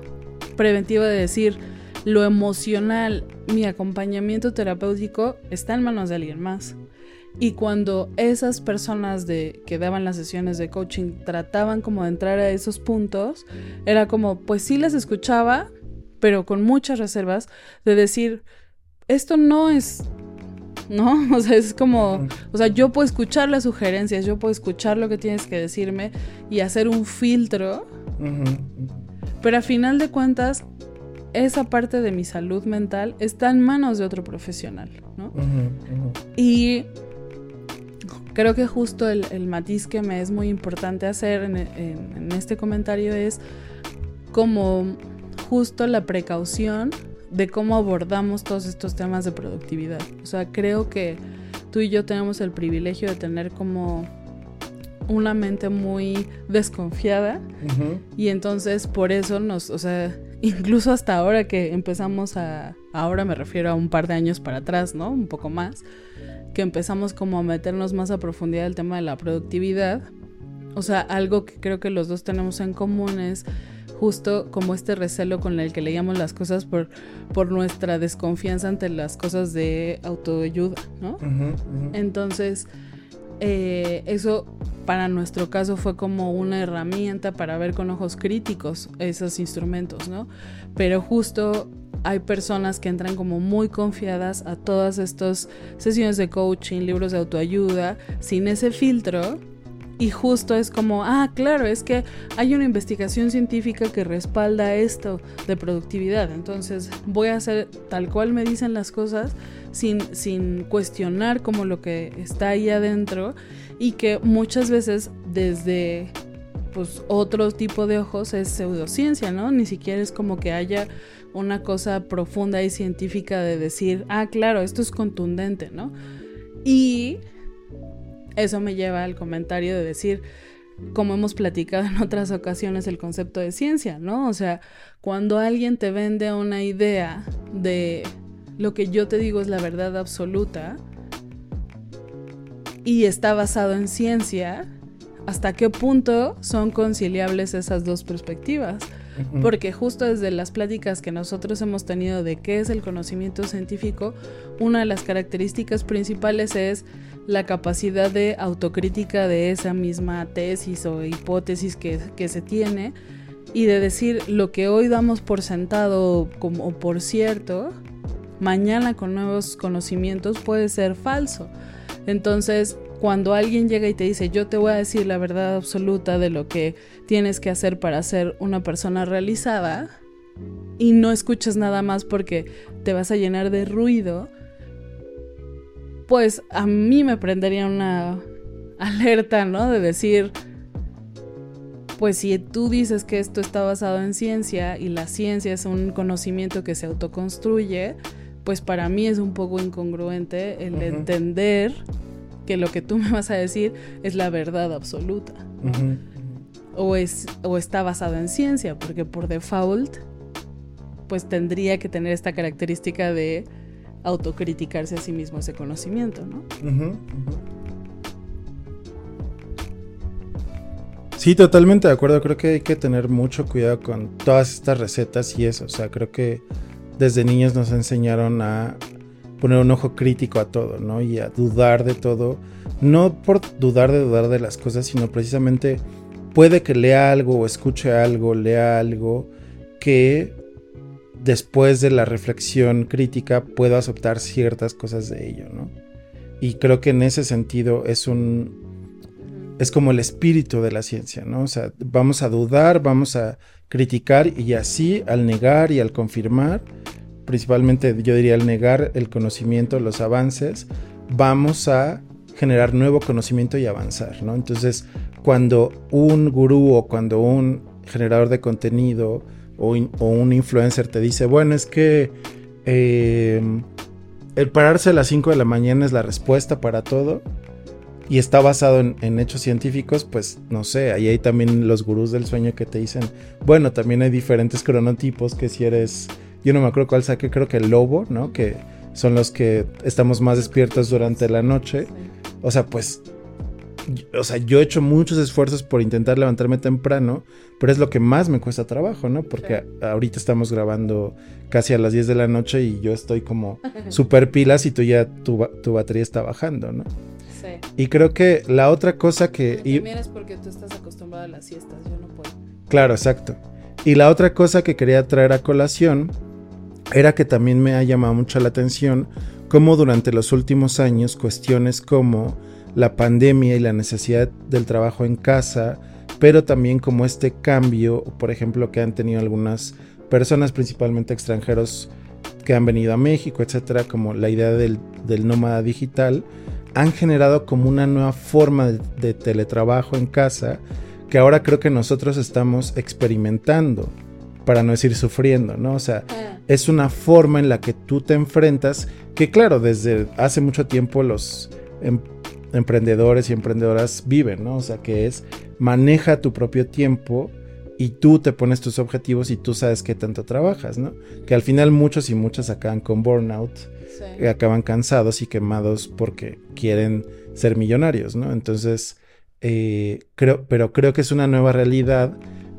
preventivo de decir lo emocional, mi acompañamiento terapéutico está en manos de alguien más. Y cuando esas personas de, que daban las sesiones de coaching trataban como de entrar a esos puntos, era como, pues sí les escuchaba, pero con muchas reservas de decir, esto no es, ¿no? O sea, es como, o sea, yo puedo escuchar las sugerencias, yo puedo escuchar lo que tienes que decirme y hacer un filtro, pero a final de cuentas, esa parte de mi salud mental está en manos de otro profesional, ¿no? Y Creo que justo el, matiz que me es muy importante hacer en, este comentario es como justo la precaución de cómo abordamos todos estos temas de productividad. O sea, creo que tú y yo tenemos el privilegio de tener como una mente muy desconfiada y entonces por eso nos, o sea, incluso hasta ahora que empezamos a, ahora me refiero a un par de años para atrás, ¿no? Un poco más que empezamos como a meternos más a profundidad el tema de la productividad. O sea, algo que creo que los dos tenemos en común es justo como este recelo con el que leíamos las cosas por, por nuestra desconfianza ante las cosas de autoayuda, ¿no? Entonces, eh, eso para nuestro caso fue como una herramienta para ver con ojos críticos esos instrumentos, ¿no? Pero justo hay personas que entran como muy confiadas a todas estas sesiones de coaching, libros de autoayuda, sin ese filtro. Y justo es como, ah, claro, es que hay una investigación científica que respalda esto de productividad. Entonces voy a hacer tal cual me dicen las cosas sin, sin cuestionar como lo que está ahí adentro y que muchas veces desde pues otro tipo de ojos es pseudociencia, ¿no? Ni siquiera es como que haya una cosa profunda y científica de decir, ah, claro, esto es contundente, ¿no? Y eso me lleva al comentario de decir, como hemos platicado en otras ocasiones, el concepto de ciencia, ¿no? O sea, cuando alguien te vende una idea de lo que yo te digo es la verdad absoluta y está basado en ciencia, ¿hasta qué punto son conciliables esas dos perspectivas? porque justo desde las pláticas que nosotros hemos tenido de qué es el conocimiento científico, una de las características principales es la capacidad de autocrítica de esa misma tesis o hipótesis que, se tiene y de decir lo que hoy damos por sentado como por cierto, mañana con nuevos conocimientos puede ser falso. Entonces, cuando alguien llega y te dice, yo te voy a decir la verdad absoluta de lo que tienes que hacer para ser una persona realizada, y no escuchas nada más porque te vas a llenar de ruido, pues a mí me prendería una alerta, ¿no? De decir, pues si tú dices que esto está basado en ciencia y la ciencia es un conocimiento que se autoconstruye, pues para mí es un poco incongruente el entender que lo que tú me vas a decir es la verdad absoluta. o, es, o está basado en ciencia, porque por default, pues tendría que tener esta característica de autocriticarse a sí mismo ese conocimiento, ¿no? Sí, totalmente de acuerdo. Creo que hay que tener mucho cuidado con todas estas recetas y eso. O sea, creo que desde niños nos enseñaron a poner un ojo crítico a todo, ¿no? Y a dudar de todo. No por dudar de dudar de las cosas, sino precisamente puede que lea algo o escuche algo, lea algo que después de la reflexión crítica puedo aceptar ciertas cosas de ello, ¿no? Y creo que en ese sentido es un es como el espíritu de la ciencia, ¿no? O sea, vamos a dudar, vamos a criticar y así al negar y al confirmar, principalmente yo diría al negar el conocimiento, los avances, vamos a generar nuevo conocimiento y avanzar, ¿no? Entonces, cuando un gurú o cuando un generador de contenido o, un influencer te dice, bueno, es que eh, el pararse a las 5 de la mañana es la respuesta para todo, y está basado en, hechos científicos, pues no sé, ahí hay también los gurús del sueño que te dicen, bueno, también hay diferentes cronotipos que si eres, yo no me acuerdo cuál saqué, creo que el lobo, ¿no? Que son los que estamos más despiertos durante la noche. O sea, pues, o sea, yo he hecho muchos esfuerzos por intentar levantarme temprano, pero es lo que más me cuesta trabajo, ¿no? Porque ahorita estamos grabando casi a las 10 de la noche y yo estoy como super pilas y tú ya, tu, tu batería está bajando, ¿no? Y creo que la otra cosa que... Y también es porque tú estás acostumbrado a las siestas, yo no puedo. Claro, exacto. Y la otra cosa que quería traer a colación era que también me ha llamado mucho la atención cómo durante los últimos años cuestiones como la pandemia y la necesidad del trabajo en casa, pero también como este cambio, por ejemplo, que han tenido algunas personas, principalmente extranjeros, que han venido a México, etcétera, como la idea del, del nómada digital, han generado como una nueva forma de, teletrabajo en casa que ahora creo que nosotros estamos experimentando, para no decir sufriendo, ¿no? O sea, ah. es una forma en la que tú te enfrentas, que claro, desde hace mucho tiempo los em, emprendedores y emprendedoras viven, ¿no? O sea, que es maneja tu propio tiempo y tú te pones tus objetivos y tú sabes qué tanto trabajas, ¿no? Que al final muchos y muchas acaban con burnout acaban cansados y quemados porque quieren ser millonarios, ¿no? Entonces, eh, creo, pero creo que es una nueva realidad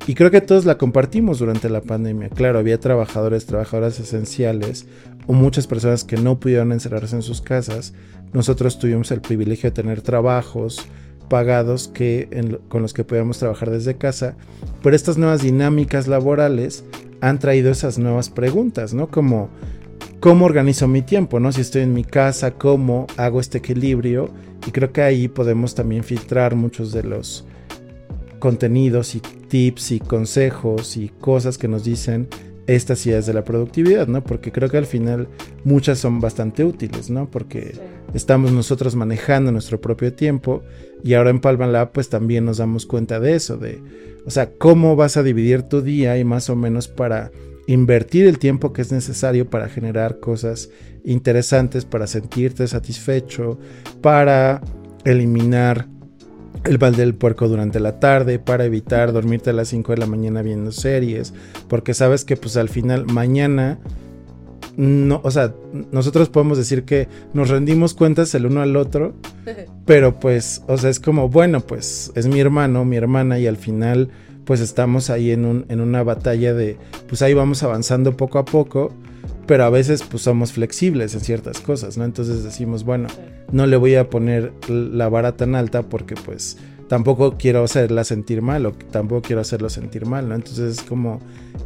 y creo que todos la compartimos durante la pandemia. Claro, había trabajadores, trabajadoras esenciales o muchas personas que no pudieron encerrarse en sus casas. Nosotros tuvimos el privilegio de tener trabajos pagados que, con los que podíamos trabajar desde casa, pero estas nuevas dinámicas laborales han traído esas nuevas preguntas, ¿no? Como cómo organizo mi tiempo, ¿no? Si estoy en mi casa, cómo hago este equilibrio. Y creo que ahí podemos también filtrar muchos de los contenidos y tips y consejos y cosas que nos dicen estas ideas de la productividad, ¿no? Porque creo que al final muchas son bastante útiles, ¿no? Porque estamos nosotros manejando nuestro propio tiempo y ahora en Palma pues también nos damos cuenta de eso, de, o sea, cómo vas a dividir tu día y más o menos para invertir el tiempo que es necesario para generar cosas interesantes, para sentirte satisfecho, para eliminar el balde del puerco durante la tarde, para evitar dormirte a las 5 de la mañana viendo series, porque sabes que pues al final mañana no, o sea, nosotros podemos decir que nos rendimos cuentas el uno al otro, pero pues, o sea, es como, bueno, pues es mi hermano, mi hermana y al final pues estamos ahí en, un, en una batalla de, pues ahí vamos avanzando poco a poco, pero a veces pues somos flexibles en ciertas cosas, ¿no? Entonces decimos, bueno, no le voy a poner la vara tan alta porque pues tampoco quiero hacerla sentir mal o tampoco quiero hacerlo sentir mal, ¿no? Entonces es como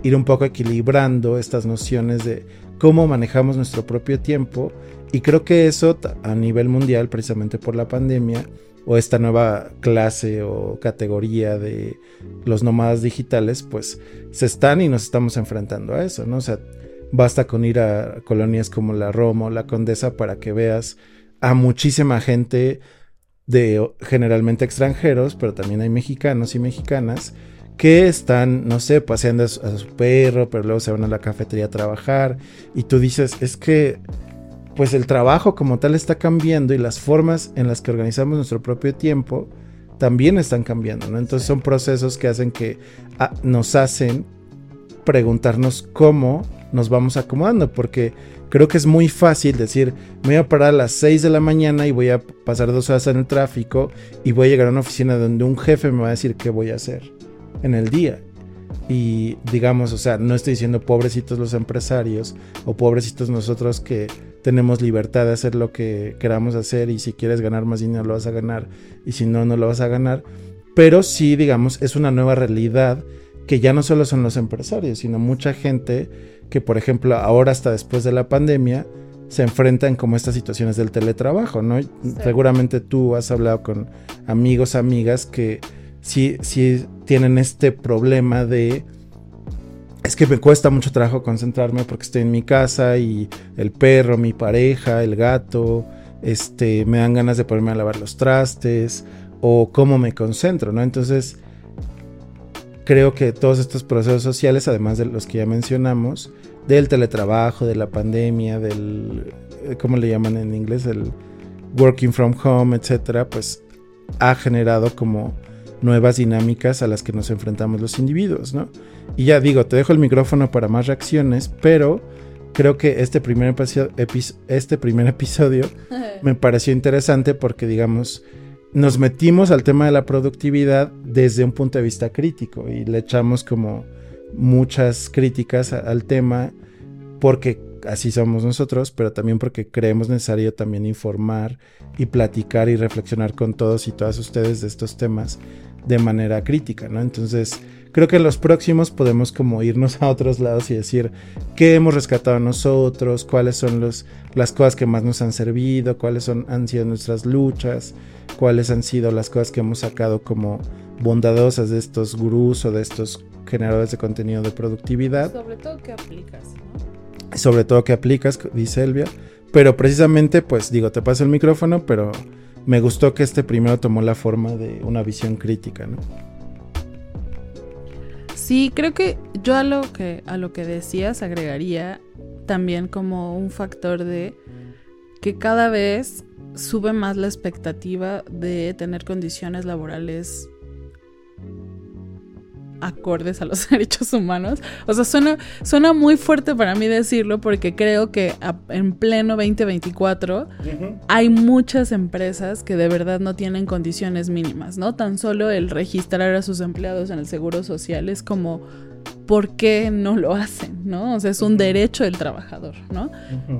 ir un poco equilibrando estas nociones de cómo manejamos nuestro propio tiempo y creo que eso a nivel mundial, precisamente por la pandemia, o esta nueva clase o categoría de los nómadas digitales, pues se están y nos estamos enfrentando a eso, ¿no? O sea, basta con ir a colonias como la Roma o la Condesa para que veas a muchísima gente de generalmente extranjeros, pero también hay mexicanos y mexicanas que están, no sé, paseando a su, perro, pero luego se van a la cafetería a trabajar y tú dices, es que pues el trabajo como tal está cambiando y las formas en las que organizamos nuestro propio tiempo también están cambiando, ¿no? Entonces son procesos que hacen que ah, nos hacen preguntarnos cómo nos vamos acomodando, porque creo que es muy fácil decir, me voy a parar a las 6 de la mañana y voy a pasar dos horas en el tráfico y voy a llegar a una oficina donde un jefe me va a decir qué voy a hacer en el día. Y digamos, o sea, no estoy diciendo pobrecitos los empresarios o pobrecitos nosotros que tenemos libertad de hacer lo que queramos hacer y si quieres ganar más dinero lo vas a ganar y si no, no lo vas a ganar. Pero sí, digamos, es una nueva realidad que ya no solo son los empresarios, sino mucha gente que por ejemplo ahora hasta después de la pandemia se enfrentan como estas situaciones del teletrabajo, ¿no? Seguramente tú has hablado con amigos, amigas que sí, sí tienen este problema de es que me cuesta mucho trabajo concentrarme porque estoy en mi casa y el perro, mi pareja, el gato, este, me dan ganas de ponerme a lavar los trastes o cómo me concentro, ¿no? Entonces, creo que todos estos procesos sociales, además de los que ya mencionamos, del teletrabajo, de la pandemia, del, eh, ¿cómo le llaman en inglés? El working from home, etcétera, pues ha generado como nuevas dinámicas a las que nos enfrentamos los individuos, ¿no? Y ya digo, te dejo el micrófono para más reacciones, pero creo que este primer, episodio, este primer episodio me pareció interesante porque, digamos, nos metimos al tema de la productividad desde un punto de vista crítico y le echamos como muchas críticas al tema porque así somos nosotros, pero también porque creemos necesario también informar y platicar y reflexionar con todos y todas ustedes de estos temas de manera crítica, ¿no? Entonces, creo que en los próximos podemos como irnos a otros lados y decir qué hemos rescatado nosotros, cuáles son los, las cosas que más nos han servido, cuáles son, han sido nuestras luchas, cuáles han sido las cosas que hemos sacado como bondadosas de estos gurús o de estos generadores de contenido de productividad. Sobre todo que aplicas, ¿no? Sobre todo que aplicas, dice Elvia. Pero precisamente, pues digo, te paso el micrófono, pero me gustó que este primero tomó la forma de una visión crítica, ¿no? Sí, creo que yo a lo que a lo que decías agregaría también como un factor de que cada vez sube más la expectativa de tener condiciones laborales acordes a los derechos humanos. O sea, suena, suena muy fuerte para mí decirlo porque creo que en pleno 2024 hay muchas empresas que de verdad no tienen condiciones mínimas, ¿no? Tan solo el registrar a sus empleados en el Seguro Social es como ¿por qué no lo hacen? ¿no? O sea, es un derecho del trabajador, ¿no?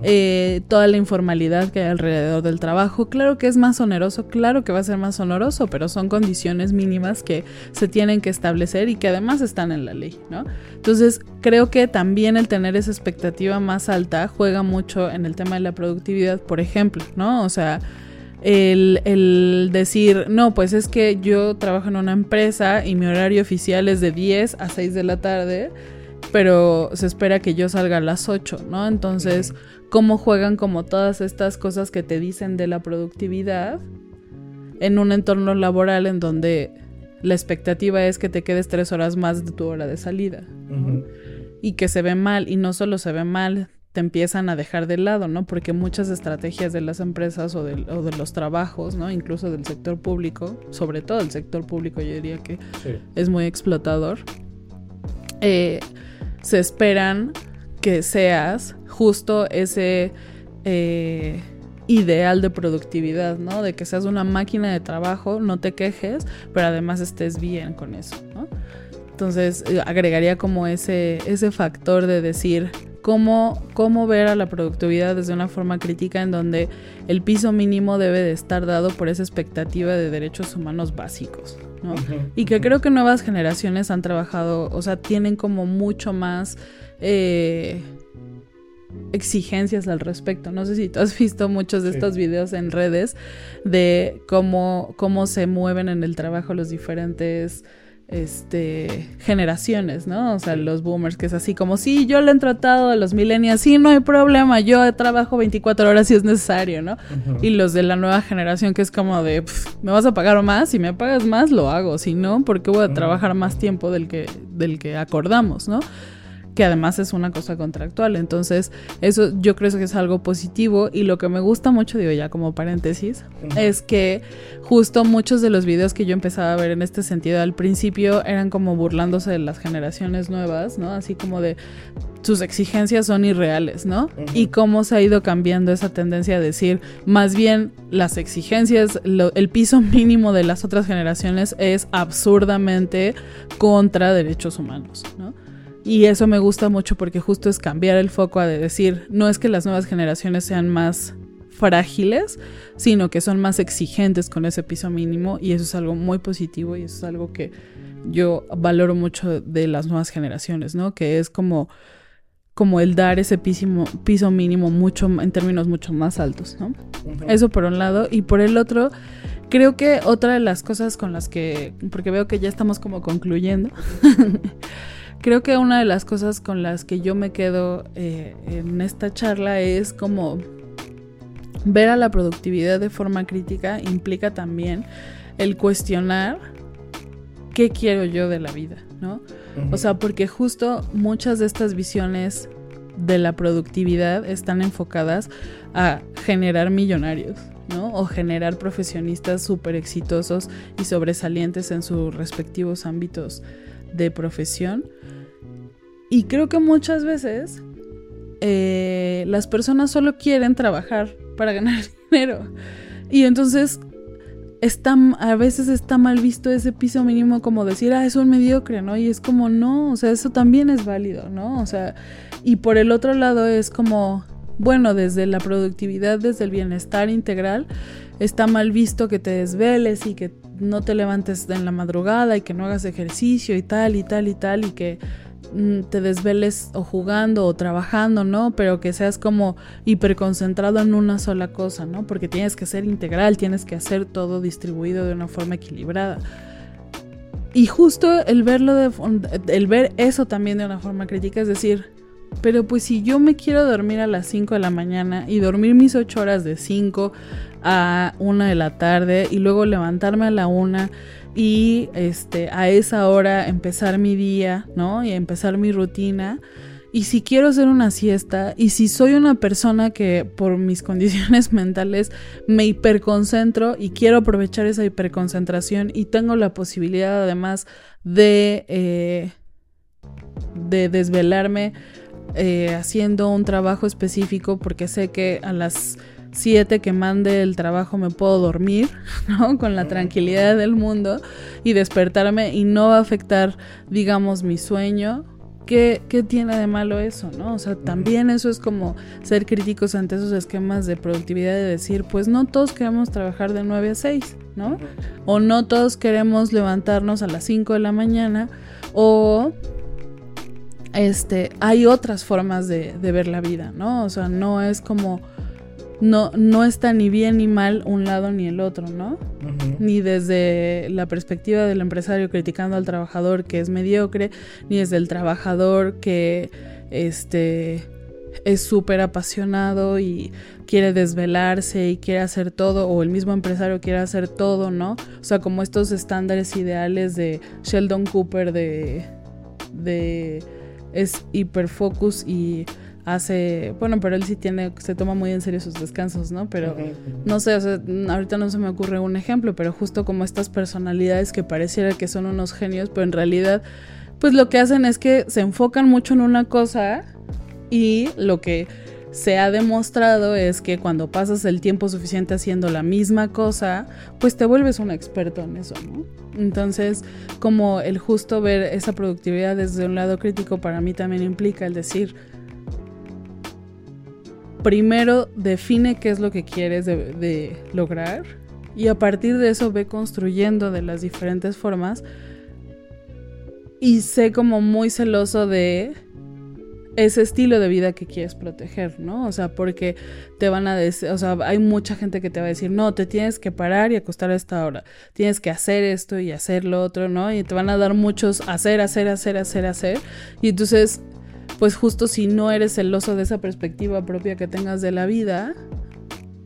Eh, toda la informalidad que hay alrededor del trabajo, claro que es más oneroso, claro que va a ser más oneroso, pero son condiciones mínimas que se tienen que establecer y que además están en la ley, ¿no? Entonces, creo que también el tener esa expectativa más alta juega mucho en el tema de la productividad, por ejemplo, ¿no? O sea, el, decir, no, pues es que yo trabajo en una empresa y mi horario oficial es de 10 a 6 de la tarde, pero se espera que yo salga a las 8, ¿no? Entonces, ¿cómo juegan como todas estas cosas que te dicen de la productividad en un entorno laboral en donde la expectativa es que te quedes tres horas más de tu hora de salida? Y que se ve mal, y no solo se ve mal, te empiezan a dejar de lado, ¿no? Porque muchas estrategias de las empresas o de, los trabajos, ¿no? Incluso del sector público, sobre todo el sector público, yo diría que es muy explotador. Eh, se esperan que seas justo ese eh, ideal de productividad, ¿no? De que seas una máquina de trabajo, no te quejes, pero además estés bien con eso, ¿no? Entonces eh, agregaría como ese, ese factor de decir, cómo, cómo ver a la productividad desde una forma crítica en donde el piso mínimo debe de estar dado por esa expectativa de derechos humanos básicos. ¿no? Y que creo que nuevas generaciones han trabajado, o sea, tienen como mucho más eh, exigencias al respecto. No sé si tú has visto muchos de estos videos en redes de cómo, cómo se mueven en el trabajo los diferentes este, generaciones, ¿no? O sea, los boomers, que es así como, sí, yo le he tratado a los millennials, sí, no hay problema, yo trabajo 24 horas si es necesario, ¿no? Y los de la nueva generación, que es como de, me vas a pagar más, si me pagas más, lo hago, si no, porque voy a trabajar más tiempo del que, del que acordamos, ¿no? Que además es una cosa contractual. Entonces, eso yo creo que es algo positivo y lo que me gusta mucho, digo ya como paréntesis, es que justo muchos de los videos que yo empezaba a ver en este sentido al principio eran como burlándose de las generaciones nuevas, ¿no? Así como de sus exigencias son irreales, ¿no? Y cómo se ha ido cambiando esa tendencia a decir, más bien las exigencias, el piso mínimo de las otras generaciones es absurdamente contra derechos humanos, ¿no? Y eso me gusta mucho porque justo es cambiar el foco a decir, no es que las nuevas generaciones sean más frágiles, sino que son más exigentes con ese piso mínimo y eso es algo muy positivo y eso es algo que yo valoro mucho de las nuevas generaciones, ¿no? Que es como como el dar ese piso, piso mínimo mucho en términos mucho más altos, ¿no? Eso por un lado y por el otro creo que otra de las cosas con las que porque veo que ya estamos como concluyendo Creo que una de las cosas con las que yo me quedo eh, en esta charla es como ver a la productividad de forma crítica implica también el cuestionar qué quiero yo de la vida, ¿no? O sea, porque justo muchas de estas visiones de la productividad están enfocadas a generar millonarios, ¿no? O generar profesionistas súper exitosos y sobresalientes en sus respectivos ámbitos de profesión. Y creo que muchas veces eh, las personas solo quieren trabajar para ganar dinero. Y entonces está, a veces está mal visto ese piso mínimo como decir, ah, es un mediocre, ¿no? Y es como, no, o sea, eso también es válido, ¿no? O sea, y por el otro lado es como, bueno, desde la productividad, desde el bienestar integral, está mal visto que te desveles y que no te levantes en la madrugada y que no hagas ejercicio y tal y tal y tal y que mm, te desveles o jugando o trabajando, ¿no? Pero que seas como hiperconcentrado en una sola cosa, ¿no? Porque tienes que ser integral, tienes que hacer todo distribuido de una forma equilibrada. Y justo el verlo de, el ver eso también de una forma crítica, es decir, pero pues si yo me quiero dormir a las 5 de la mañana y dormir mis 8 horas de 5 a 1 de la tarde y luego levantarme a la 1 y este a esa hora empezar mi día, ¿no? Y empezar mi rutina. Y si quiero hacer una siesta y si soy una persona que por mis condiciones mentales me hiperconcentro y quiero aprovechar esa hiperconcentración y tengo la posibilidad además de, eh, de desvelarme eh, haciendo un trabajo específico porque sé que a las 7 que mande el trabajo me puedo dormir, ¿no? Con la tranquilidad del mundo y despertarme y no va a afectar, digamos, mi sueño. ¿Qué, ¿Qué, tiene de malo eso, no? O sea, también eso es como ser críticos ante esos esquemas de productividad de decir, pues no todos queremos trabajar de 9 a 6, ¿no? O no todos queremos levantarnos a las 5 de la mañana o este, hay otras formas de, ver la vida, ¿no? O sea, no es como, no, no está ni bien ni mal un lado ni el otro, ¿no? Ni desde la perspectiva del empresario criticando al trabajador que es mediocre, ni desde el trabajador que, este, es súper apasionado y quiere desvelarse y quiere hacer todo, o el mismo empresario quiere hacer todo, ¿no? O sea, como estos estándares ideales de Sheldon Cooper de, de es hiperfocus y hace, bueno, pero él sí tiene, se toma muy en serio sus descansos, ¿no? Pero no sé, o sea, ahorita no se me ocurre un ejemplo, pero justo como estas personalidades que pareciera que son unos genios, pero en realidad, pues lo que hacen es que se enfocan mucho en una cosa y lo que se ha demostrado es que cuando pasas el tiempo suficiente haciendo la misma cosa, pues te vuelves un experto en eso, ¿no? Entonces, como el justo ver esa productividad desde un lado crítico para mí también implica el decir, primero define qué es lo que quieres de, lograr y a partir de eso ve construyendo de las diferentes formas y sé como muy celoso de ese estilo de vida que quieres proteger, ¿no? O sea, porque te van a decir, o sea, hay mucha gente que te va a decir, no, te tienes que parar y acostar a esta hora, tienes que hacer esto y hacer lo otro, ¿no? Y te van a dar muchos hacer, hacer, hacer, hacer, hacer. Y entonces pues justo si no eres celoso de esa perspectiva propia que tengas de la vida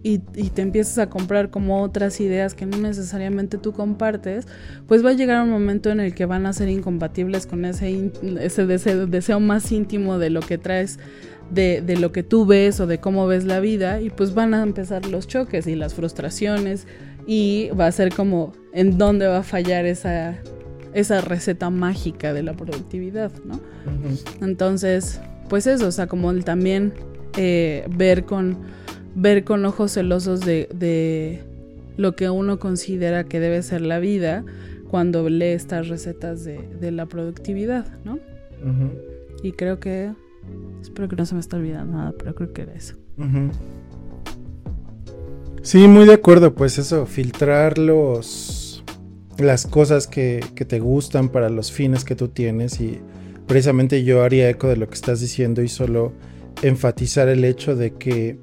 y, te empiezas a comprar como otras ideas que no necesariamente tú compartes, pues va a llegar un momento en el que van a ser incompatibles con ese, ese deseo, más íntimo de lo que traes. De, de, lo que tú ves o de cómo ves la vida y pues van a empezar los choques y las frustraciones y va a ser como en dónde va a fallar esa, esa receta mágica de la productividad, ¿no? Entonces, pues eso, o sea, como el también eh, ver con ver con ojos celosos de, lo que uno considera que debe ser la vida cuando lee estas recetas de, la productividad, ¿no? Y creo que espero que no se me esté olvidando nada, pero creo que era eso. Sí, muy de acuerdo, pues eso, filtrar los las cosas que, te gustan para los fines que tú tienes y precisamente yo haría eco de lo que estás diciendo y solo enfatizar el hecho de que,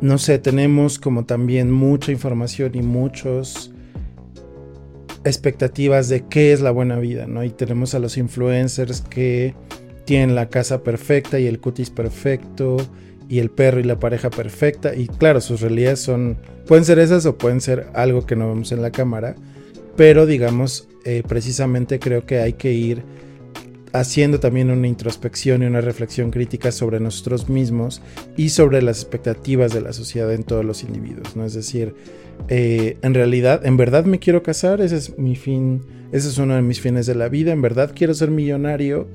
no sé, tenemos como también mucha información y muchos expectativas de qué es la buena vida, ¿no? Y tenemos a los influencers que tienen la casa perfecta y el cutis perfecto y el perro y la pareja perfecta y claro, sus realidades son pueden ser esas o pueden ser algo que no vemos en la cámara pero digamos, eh, precisamente creo que hay que ir haciendo también una introspección y una reflexión crítica sobre nosotros mismos y sobre las expectativas de la sociedad en todos los individuos, ¿no? Es decir, eh, en realidad, en verdad me quiero casar, ese es mi fin, ese es uno de mis fines de la vida, en verdad quiero ser millonario,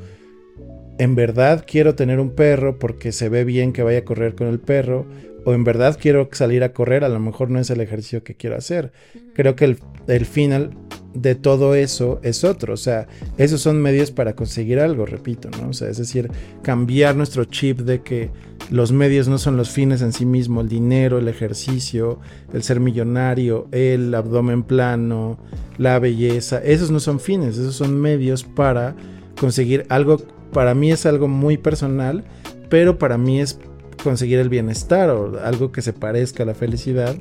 en verdad quiero tener un perro porque se ve bien que vaya a correr con el perro, o en verdad quiero salir a correr, a lo mejor no es el ejercicio que quiero hacer. Creo que el, final de todo eso es otro, o sea, esos son medios para conseguir algo, repito, ¿no? O sea, es decir, cambiar nuestro chip de que los medios no son los fines en sí mismos, el dinero, el ejercicio, el ser millonario, el abdomen plano, la belleza, esos no son fines, esos son medios para conseguir algo, para mí es algo muy personal, pero para mí es conseguir el bienestar o algo que se parezca a la felicidad,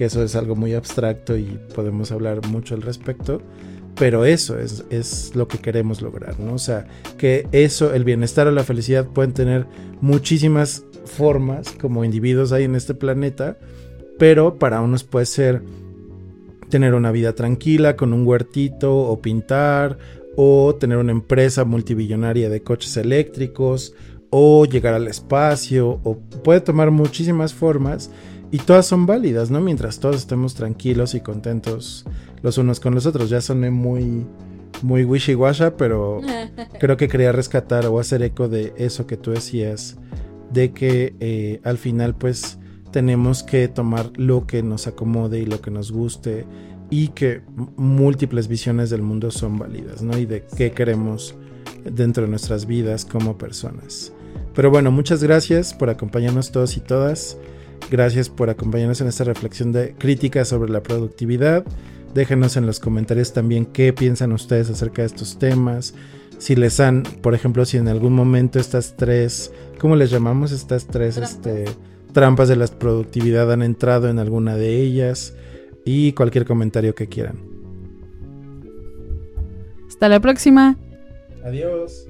que eso es algo muy abstracto y podemos hablar mucho al respecto, pero eso es, es lo que queremos lograr, ¿no? O sea, que eso, el bienestar o la felicidad pueden tener muchísimas formas como individuos hay en este planeta, pero para unos puede ser tener una vida tranquila con un huertito o pintar o tener una empresa multibillonaria de coches eléctricos o llegar al espacio, o puede tomar muchísimas formas y todas son válidas, ¿no? Mientras todos estemos tranquilos y contentos los unos con los otros. Ya soné muy, muy wishy-washa, pero creo que quería rescatar o hacer eco de eso que tú decías, de que eh, al final pues tenemos que tomar lo que nos acomode y lo que nos guste y que múltiples visiones del mundo son válidas, ¿no? Y de qué queremos dentro de nuestras vidas como personas. Pero bueno, muchas gracias por acompañarnos todos y todas. Gracias por acompañarnos en esta reflexión de crítica sobre la productividad. Déjenos en los comentarios también qué piensan ustedes acerca de estos temas. Si les han, por ejemplo, si en algún momento estas tres, ¿cómo les llamamos? Estas tres trampas, este, trampas de la productividad han entrado en alguna de ellas. Y cualquier comentario que quieran. Hasta la próxima. Adiós.